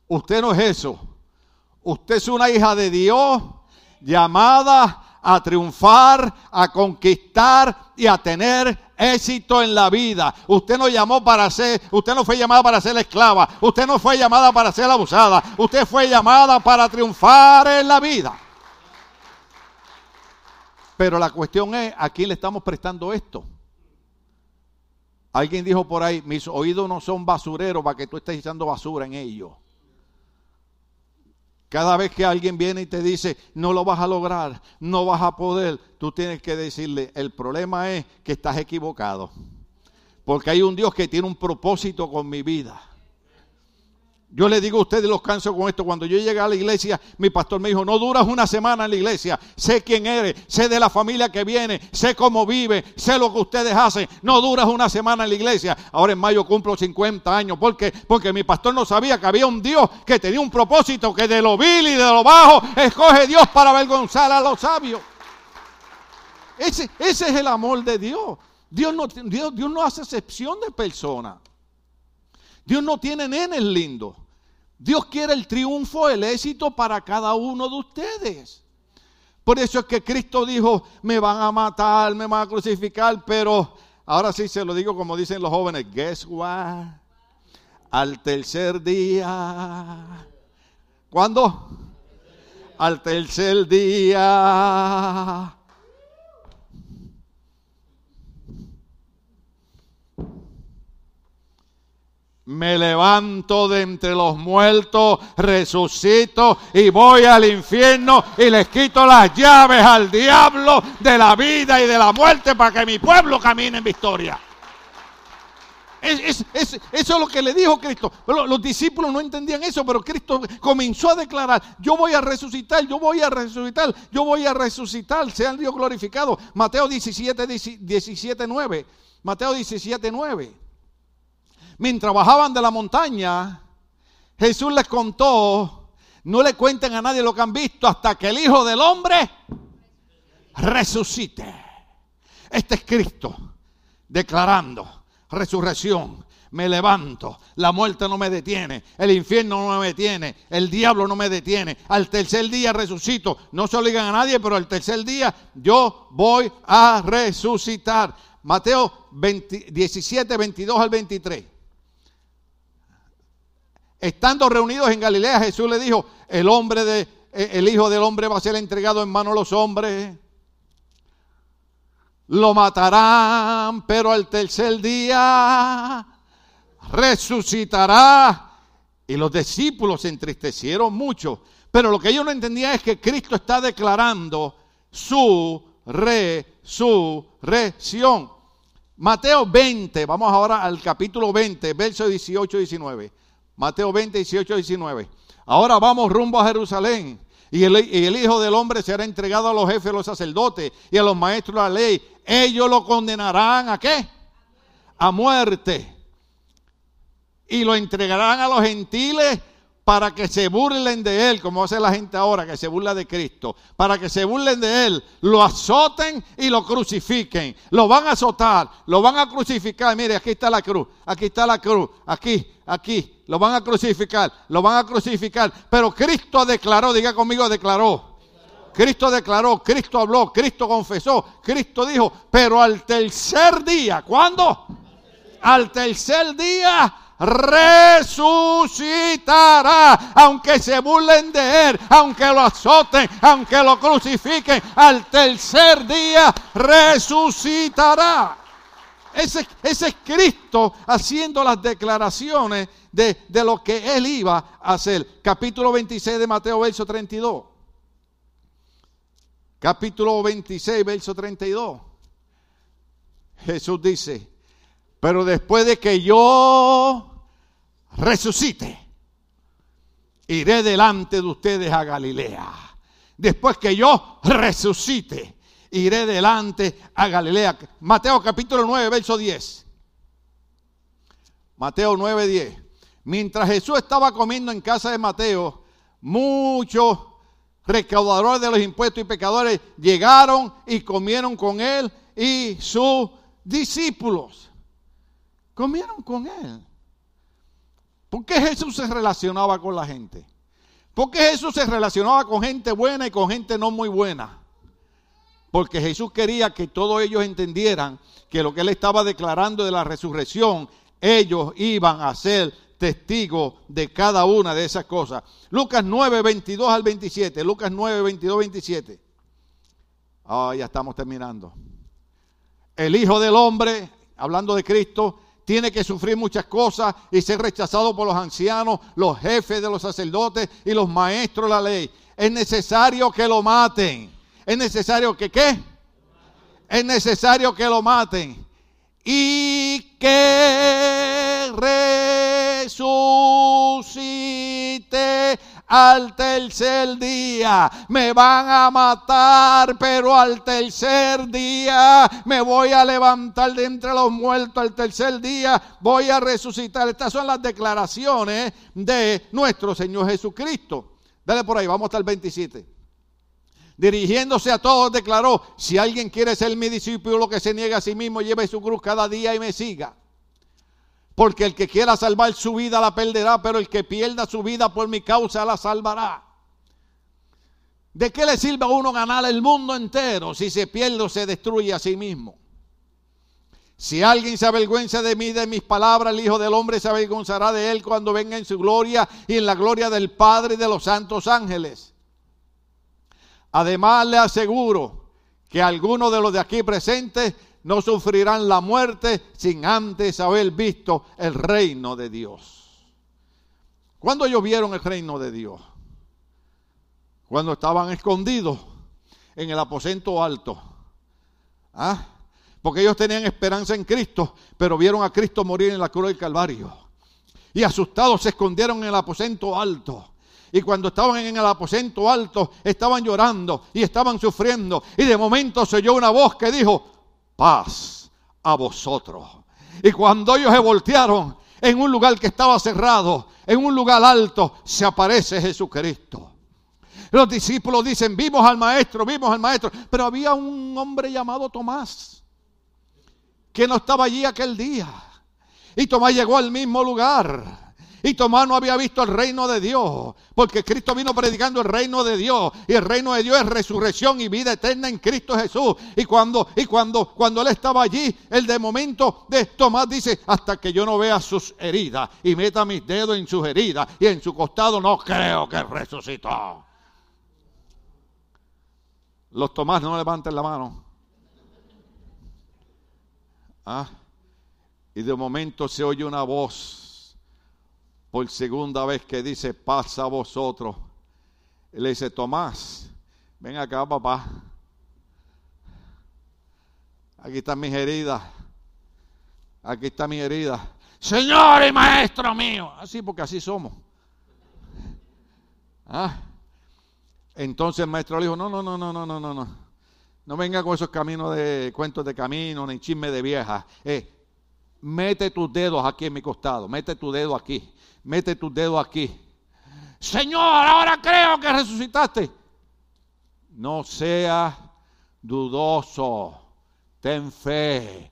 usted no es eso. Usted es una hija de Dios llamada a triunfar, a conquistar y a tener éxito en la vida. Usted no llamó para ser, usted no fue llamada para ser esclava, usted no fue llamada para ser abusada, usted fue llamada para triunfar en la vida. Pero la cuestión es, ¿a quién le estamos prestando esto? Alguien dijo por ahí, mis oídos no son basureros para que tú estés echando basura en ellos. Cada vez que alguien viene y te dice, no lo vas a lograr, no vas a poder, tú tienes que decirle, el problema es que estás equivocado. Porque hay un Dios que tiene un propósito con mi vida. Yo le digo a ustedes, los canso con esto. Cuando yo llegué a la iglesia, mi pastor me dijo: No duras una semana en la iglesia. Sé quién eres, sé de la familia que viene, sé cómo vive, sé lo que ustedes hacen. No duras una semana en la iglesia. Ahora en mayo cumplo 50 años. ¿Por qué? Porque mi pastor no sabía que había un Dios que tenía un propósito, que de lo vil y de lo bajo escoge Dios para avergonzar a los sabios. Ese, ese es el amor de Dios. Dios no, Dios, Dios no hace excepción de personas. Dios no tiene nenes lindos. Dios quiere el triunfo, el éxito para cada uno de ustedes. Por eso es que Cristo dijo, me van a matar, me van a crucificar, pero ahora sí se lo digo como dicen los jóvenes, guess what? Al tercer día. ¿Cuándo? Al tercer día me levanto de entre los muertos, resucito y voy al infierno y les quito las llaves al diablo de la vida y de la muerte para que mi pueblo camine en victoria. eso es lo que le dijo Cristo. Pero los discípulos no entendían eso, pero Cristo comenzó a declarar, yo voy a resucitar, yo voy a resucitar, yo voy a resucitar, sea Dios glorificado. Mateo 17, 17, 9. Mateo 17, 9 mientras bajaban de la montaña, Jesús les contó, no le cuenten a nadie lo que han visto hasta que el Hijo del Hombre resucite. Este es Cristo declarando resurrección. Me levanto, la muerte no me detiene, el infierno no me detiene, el diablo no me detiene. Al tercer día resucito. No se obligan a nadie, pero al tercer día yo voy a resucitar. Mateo 17, 22 al 23. Estando reunidos en Galilea, Jesús le dijo, el hombre de eh, el hijo del hombre va a ser entregado en manos de los hombres. Lo matarán, pero al tercer día resucitará. Y los discípulos se entristecieron mucho. Pero lo que ellos no entendían es que Cristo está declarando su resurrección. Mateo 20, vamos ahora al capítulo 20, versos 18 y 19. Mateo 20, 18, 19. Ahora vamos rumbo a Jerusalén. Y el, y el, Hijo del Hombre será entregado a los jefes de los sacerdotes y a los maestros de la ley. Ellos lo condenarán a qué? A muerte. Y lo entregarán a los gentiles para que se burlen de él, como hace la gente ahora que se burla de Cristo, para que se burlen de él, lo azoten y lo crucifiquen. Lo van a azotar, lo van a crucificar. Mire, aquí está la cruz, aquí está la cruz, aquí, aquí, lo van a crucificar, lo van a crucificar. Pero Cristo declaró, diga conmigo, declaró. Cristo declaró, Cristo habló, Cristo confesó, Cristo dijo, pero al tercer día, ¿cuándo? Al tercer día resucitará, aunque se burlen de él, aunque lo azoten, aunque lo crucifiquen, al tercer día resucitará. Ese, ese es Cristo haciendo las declaraciones de, de lo que él iba a hacer. Capítulo 26 de Mateo, verso 32. Capítulo 26, verso 32. Jesús dice, pero después de que yo resucite, iré delante de ustedes a Galilea. Después que yo resucite, iré delante a Galilea. Mateo capítulo 9, verso 10. Mateo 9, 10. Mientras Jesús estaba comiendo en casa de Mateo, muchos recaudadores de los impuestos y pecadores llegaron y comieron con él y sus discípulos. Comieron con él. ¿Por qué Jesús se relacionaba con la gente? ¿Por qué Jesús se relacionaba con gente buena y con gente no muy buena? Porque Jesús quería que todos ellos entendieran que lo que él estaba declarando de la resurrección, ellos iban a ser testigos de cada una de esas cosas. Lucas 9, 22 al 27. Lucas 9, 22, 27. Ah, ya estamos terminando. El Hijo del Hombre, hablando de Cristo, tiene que sufrir muchas cosas y ser rechazado por los ancianos, los jefes de los sacerdotes y los maestros de la ley. Es necesario que lo maten. Es necesario que qué? Es necesario que lo maten. Y que resucite al tercer día. Me van a matar, pero al tercer día me voy a levantar de entre los muertos. Al tercer día voy a resucitar. Estas son las declaraciones de nuestro Señor Jesucristo. Dale por ahí, vamos hasta el 27 dirigiéndose a todos, declaró, si alguien quiere ser mi discípulo, que se niegue a sí mismo, lleve su cruz cada día y me siga. Porque el que quiera salvar su vida la perderá, pero el que pierda su vida por mi causa la salvará. ¿De qué le sirve a uno ganar el mundo entero si se pierde o se destruye a sí mismo? Si alguien se avergüenza de mí, de mis palabras, el Hijo del Hombre se avergonzará de él cuando venga en su gloria y en la gloria del Padre y de los santos ángeles. Además le aseguro que algunos de los de aquí presentes no sufrirán la muerte sin antes haber visto el reino de Dios. ¿Cuándo ellos vieron el reino de Dios? Cuando estaban escondidos en el aposento alto. ¿Ah? Porque ellos tenían esperanza en Cristo, pero vieron a Cristo morir en la cruz del Calvario. Y asustados se escondieron en el aposento alto. Y cuando estaban en el aposento alto, estaban llorando y estaban sufriendo. Y de momento se oyó una voz que dijo, paz a vosotros. Y cuando ellos se voltearon en un lugar que estaba cerrado, en un lugar alto, se aparece Jesucristo. Los discípulos dicen, vimos al maestro, vimos al maestro. Pero había un hombre llamado Tomás, que no estaba allí aquel día. Y Tomás llegó al mismo lugar. Y Tomás no había visto el reino de Dios, porque Cristo vino predicando el reino de Dios. Y el reino de Dios es resurrección y vida eterna en Cristo Jesús. Y cuando, y cuando, cuando él estaba allí, el de momento de Tomás dice, hasta que yo no vea sus heridas y meta mis dedos en sus heridas y en su costado, no creo que resucitó. Los Tomás no levanten la mano. Ah, y de momento se oye una voz por segunda vez que dice, pasa a vosotros. le dice, Tomás, ven acá, papá. Aquí están mis heridas. Aquí está mi herida. Señor y maestro mío. Así porque así somos. ¿Ah? Entonces el maestro le dijo, no, no, no, no, no, no, no, no. No venga con esos caminos de cuentos de camino, ni chisme de vieja. Eh, mete tus dedos aquí en mi costado, mete tu dedo aquí mete tu dedo aquí. Señor, ahora creo que resucitaste. No seas dudoso, ten fe.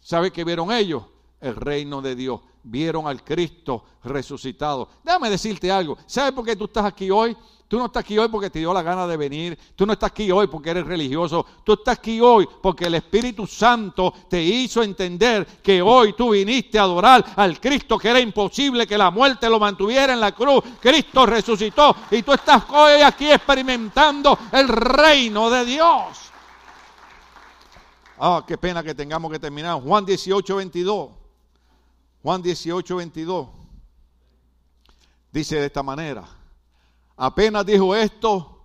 ¿Sabe qué vieron ellos? El reino de Dios. Vieron al Cristo resucitado. Déjame decirte algo. ¿Sabe por qué tú estás aquí hoy? Tú no estás aquí hoy porque te dio la gana de venir. Tú no estás aquí hoy porque eres religioso. Tú estás aquí hoy porque el Espíritu Santo te hizo entender que hoy tú viniste a adorar al Cristo que era imposible que la muerte lo mantuviera en la cruz. Cristo resucitó y tú estás hoy aquí experimentando el reino de Dios. Ah, qué pena que tengamos que terminar. Juan 18, 22. Juan 18, 22. Dice de esta manera. Apenas dijo esto,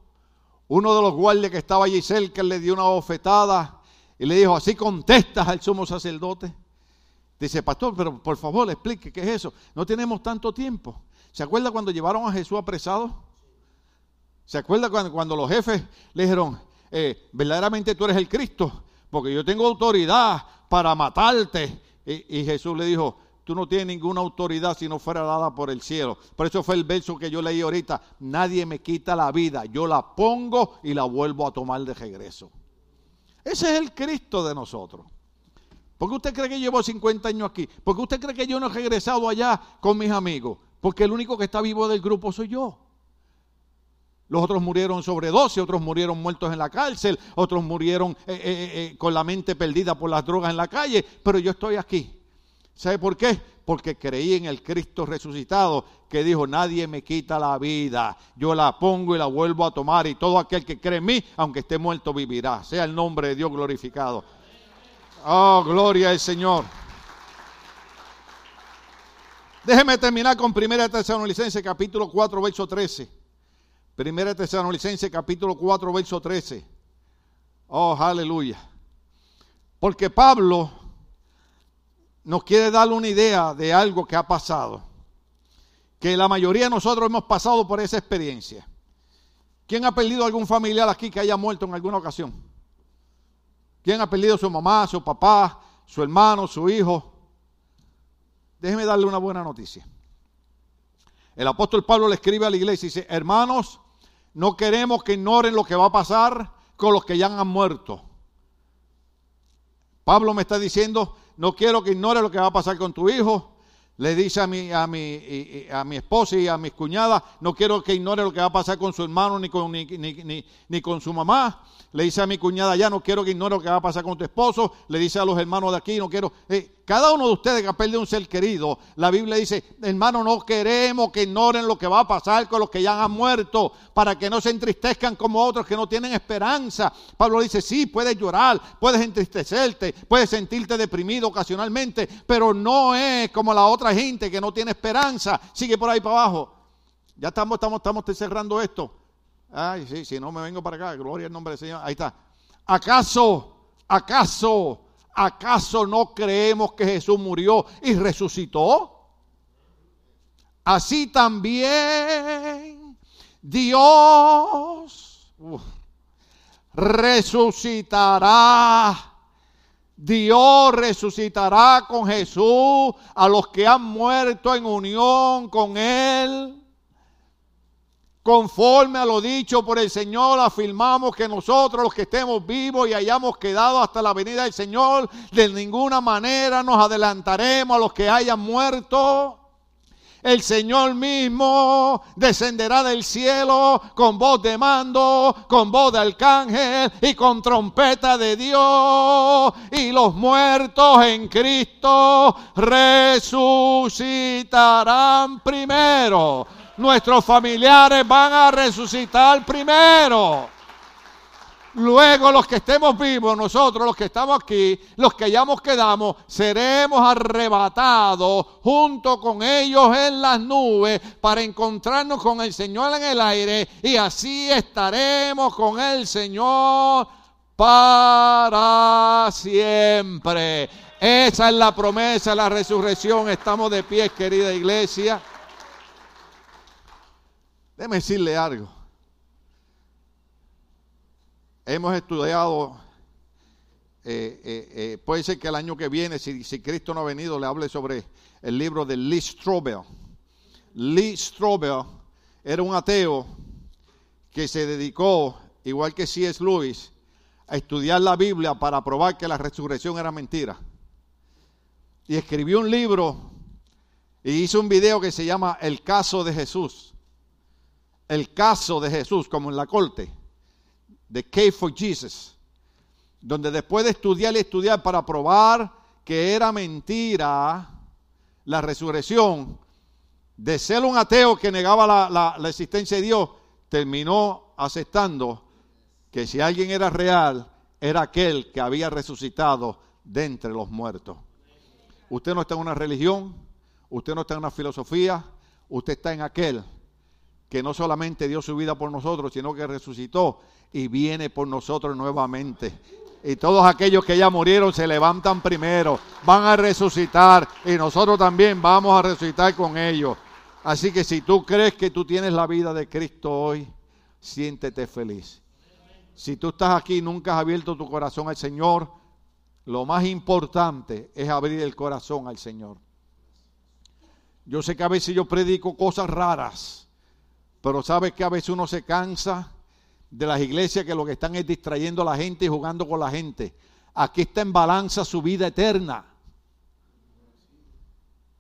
uno de los guardias que estaba allí cerca le dio una bofetada y le dijo, así contestas al sumo sacerdote. Dice, pastor, pero por favor explique qué es eso. No tenemos tanto tiempo. ¿Se acuerda cuando llevaron a Jesús apresado? ¿Se acuerda cuando, cuando los jefes le dijeron, eh, verdaderamente tú eres el Cristo? Porque yo tengo autoridad para matarte. y Jesús le dijo, tú no tienes ninguna autoridad si no fuera dada por el cielo. Por eso fue el verso que yo leí ahorita. Nadie me quita la vida, yo la pongo y la vuelvo a tomar de regreso. Ese es el Cristo de nosotros. ¿Por qué usted cree que llevo 50 años aquí? ¿Por qué usted cree que yo no he regresado allá con mis amigos? Porque el único que está vivo del grupo soy yo. Los otros murieron sobre 12, otros murieron muertos en la cárcel, otros murieron eh, eh, eh, con la mente perdida por las drogas en la calle, pero yo estoy aquí. ¿Sabe por qué? Porque creí en el Cristo resucitado que dijo, nadie me quita la vida, yo la pongo y la vuelvo a tomar y todo aquel que cree en mí, aunque esté muerto, vivirá. Sea el nombre de Dios glorificado. Oh, gloria al Señor. Déjeme terminar con 1 Tesalonicenses capítulo 4, verso 13. 1 Tesalonicenses capítulo 4, verso 13. Oh, aleluya. Porque Pablo nos quiere dar una idea de algo que ha pasado. Que la mayoría de nosotros hemos pasado por esa experiencia. ¿Quién ha perdido algún familiar aquí que haya muerto en alguna ocasión? ¿Quién ha perdido su mamá, su papá, su hermano, su hijo? Déjeme darle una buena noticia. El apóstol Pablo le escribe a la iglesia y dice, hermanos, no queremos que ignoren lo que va a pasar con los que ya han muerto. Pablo me está diciendo, no quiero que ignore lo que va a pasar con tu hijo. Le dice a mi, a mi, a mi esposa y a mis cuñadas, no quiero que ignore lo que va a pasar con su hermano ni con, ni, ni, ni con su mamá. Le dice a mi cuñada, ya no quiero que ignore lo que va a pasar con tu esposo. Le dice a los hermanos de aquí, no quiero... Eh, cada uno de ustedes que ha perdido un ser querido, la Biblia dice, hermano, no queremos que ignoren lo que va a pasar con los que ya han muerto, para que no se entristezcan como otros que no tienen esperanza. Pablo dice, sí, puedes llorar, puedes entristecerte, puedes sentirte deprimido ocasionalmente, pero no es como la otra gente que no tiene esperanza. Sigue por ahí para abajo. Ya estamos, estamos, estamos cerrando esto. Ay, sí, si no me vengo para acá, gloria al nombre del Señor. Ahí está. ¿Acaso, acaso ¿acaso no creemos que Jesús murió y resucitó? Así también Dios resucitará. Dios resucitará con Jesús a los que han muerto en unión con Él. Conforme a lo dicho por el Señor, afirmamos que nosotros los que estemos vivos y hayamos quedado hasta la venida del Señor, de ninguna manera nos adelantaremos a los que hayan muerto. El Señor mismo descenderá del cielo con voz de mando, con voz de arcángel y con trompeta de Dios. Y los muertos en Cristo resucitarán primero nuestros familiares van a resucitar primero. Luego los que estemos vivos, nosotros los que estamos aquí, los que hayamos quedado, seremos arrebatados junto con ellos en las nubes para encontrarnos con el Señor en el aire y así estaremos con el Señor para siempre. Esa es la promesa la resurrección. Estamos de pie, querida iglesia. Déjeme decirle algo. Hemos estudiado, eh, eh, eh, puede ser que el año que viene, si, Cristo no ha venido, le hable sobre el libro de Lee Strobel. Lee Strobel era un ateo que se dedicó, igual que C.S. Lewis, a estudiar la Biblia para probar que la resurrección era mentira. Y escribió un libro y hizo un video que se llama El caso de Jesús. El caso de Jesús, como en la corte. The Case for Jesus. Donde después de estudiar y estudiar para probar que era mentira la resurrección, de ser un ateo que negaba la, la existencia de Dios, terminó aceptando que si alguien era real, era aquel que había resucitado de entre los muertos. Usted no está en una religión, usted no está en una filosofía, usted está en aquel que no solamente dio su vida por nosotros, sino que resucitó y viene por nosotros nuevamente. Y todos aquellos que ya murieron se levantan primero, van a resucitar y nosotros también vamos a resucitar con ellos. Así que si tú crees que tú tienes la vida de Cristo hoy, siéntete feliz. Si tú estás aquí y nunca has abierto tu corazón al Señor, lo más importante es abrir el corazón al Señor. Yo sé que a veces yo predico cosas raras, pero sabes que a veces uno se cansa de las iglesias que lo que están es distrayendo a la gente y jugando con la gente. Aquí está en balanza su vida eterna.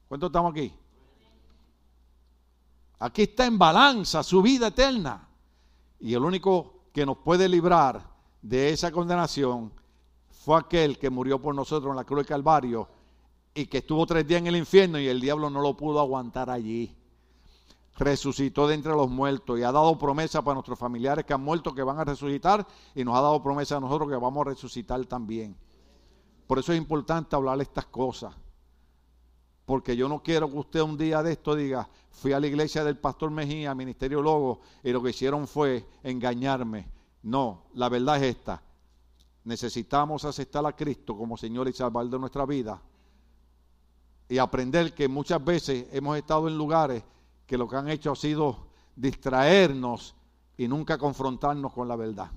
¿Cuántos estamos aquí? Aquí está en balanza su vida eterna. Y el único que nos puede librar de esa condenación fue aquel que murió por nosotros en la cruz del Calvario y que estuvo tres días en el infierno y el diablo no lo pudo aguantar allí. Resucitó de entre los muertos y ha dado promesa para nuestros familiares que han muerto que van a resucitar y nos ha dado promesa a nosotros que vamos a resucitar también. Por eso es importante hablar estas cosas. Porque yo no quiero que usted un día de esto diga, fui a la iglesia del pastor Mejía, Ministerio Logo, y lo que hicieron fue engañarme. No, la verdad es esta necesitamos aceptar a Cristo como Señor y Salvador de nuestra vida y aprender que muchas veces hemos estado en lugares que lo que han hecho ha sido distraernos y nunca confrontarnos con la verdad.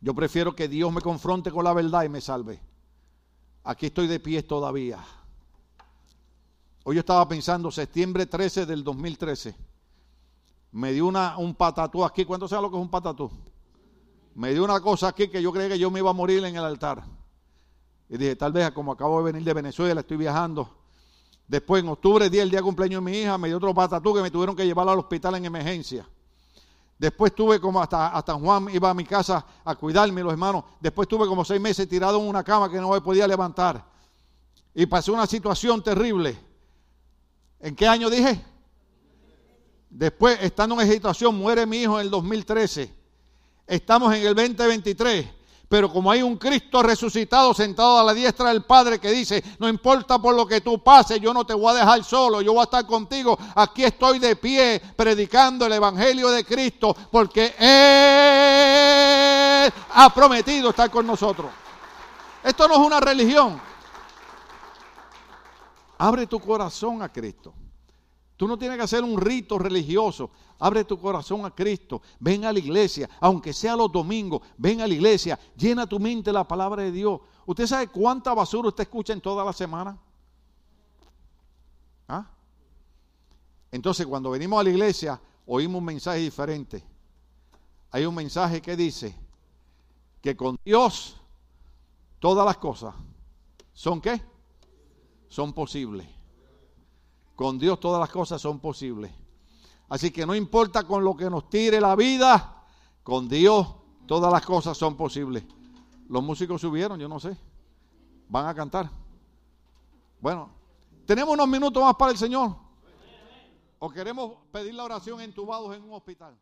Yo prefiero que Dios me confronte con la verdad y me salve. Aquí estoy de pie todavía. Hoy yo estaba pensando, septiembre 13 del 2013, me dio una, un patatú aquí. ¿Cuánto sabe lo que es un patatú? me dio una cosa aquí que yo creía que yo me iba a morir en el altar. Y dije, tal vez como acabo de venir de Venezuela, estoy viajando. Después, en octubre, día el día de cumpleaños de mi hija, me dio otro patatú que me tuvieron que llevar al hospital en emergencia. Después tuve como hasta, hasta Juan, iba a mi casa a cuidarme, los hermanos. Después tuve como seis meses tirado en una cama que no me podía levantar. Y pasé una situación terrible. ¿En qué año dije? Después, estando en esa situación, muere mi hijo en el 2013. Estamos en el 2023. Pero como hay un Cristo resucitado sentado a la diestra del Padre que dice, no importa por lo que tú pases, yo no te voy a dejar solo, yo voy a estar contigo. Aquí estoy de pie predicando el Evangelio de Cristo porque Él ha prometido estar con nosotros. Esto no es una religión. Abre tu corazón a Cristo. Tú no tienes que hacer un rito religioso. Abre tu corazón a Cristo. Ven a la iglesia, aunque sea los domingos. Ven a la iglesia. Llena tu mente la palabra de Dios. ¿Usted sabe cuánta basura usted escucha en toda la semana? ¿Ah? Entonces, cuando venimos a la iglesia, oímos un mensaje diferente. Hay un mensaje que dice que con Dios todas las cosas son qué? Son posibles. Con Dios todas las cosas son posibles. Así que no importa con lo que nos tire la vida, con Dios todas las cosas son posibles. Los músicos subieron, yo no sé. Van a cantar. Bueno, tenemos unos minutos más para el Señor. ¿O queremos pedir la oración entubados en un hospital?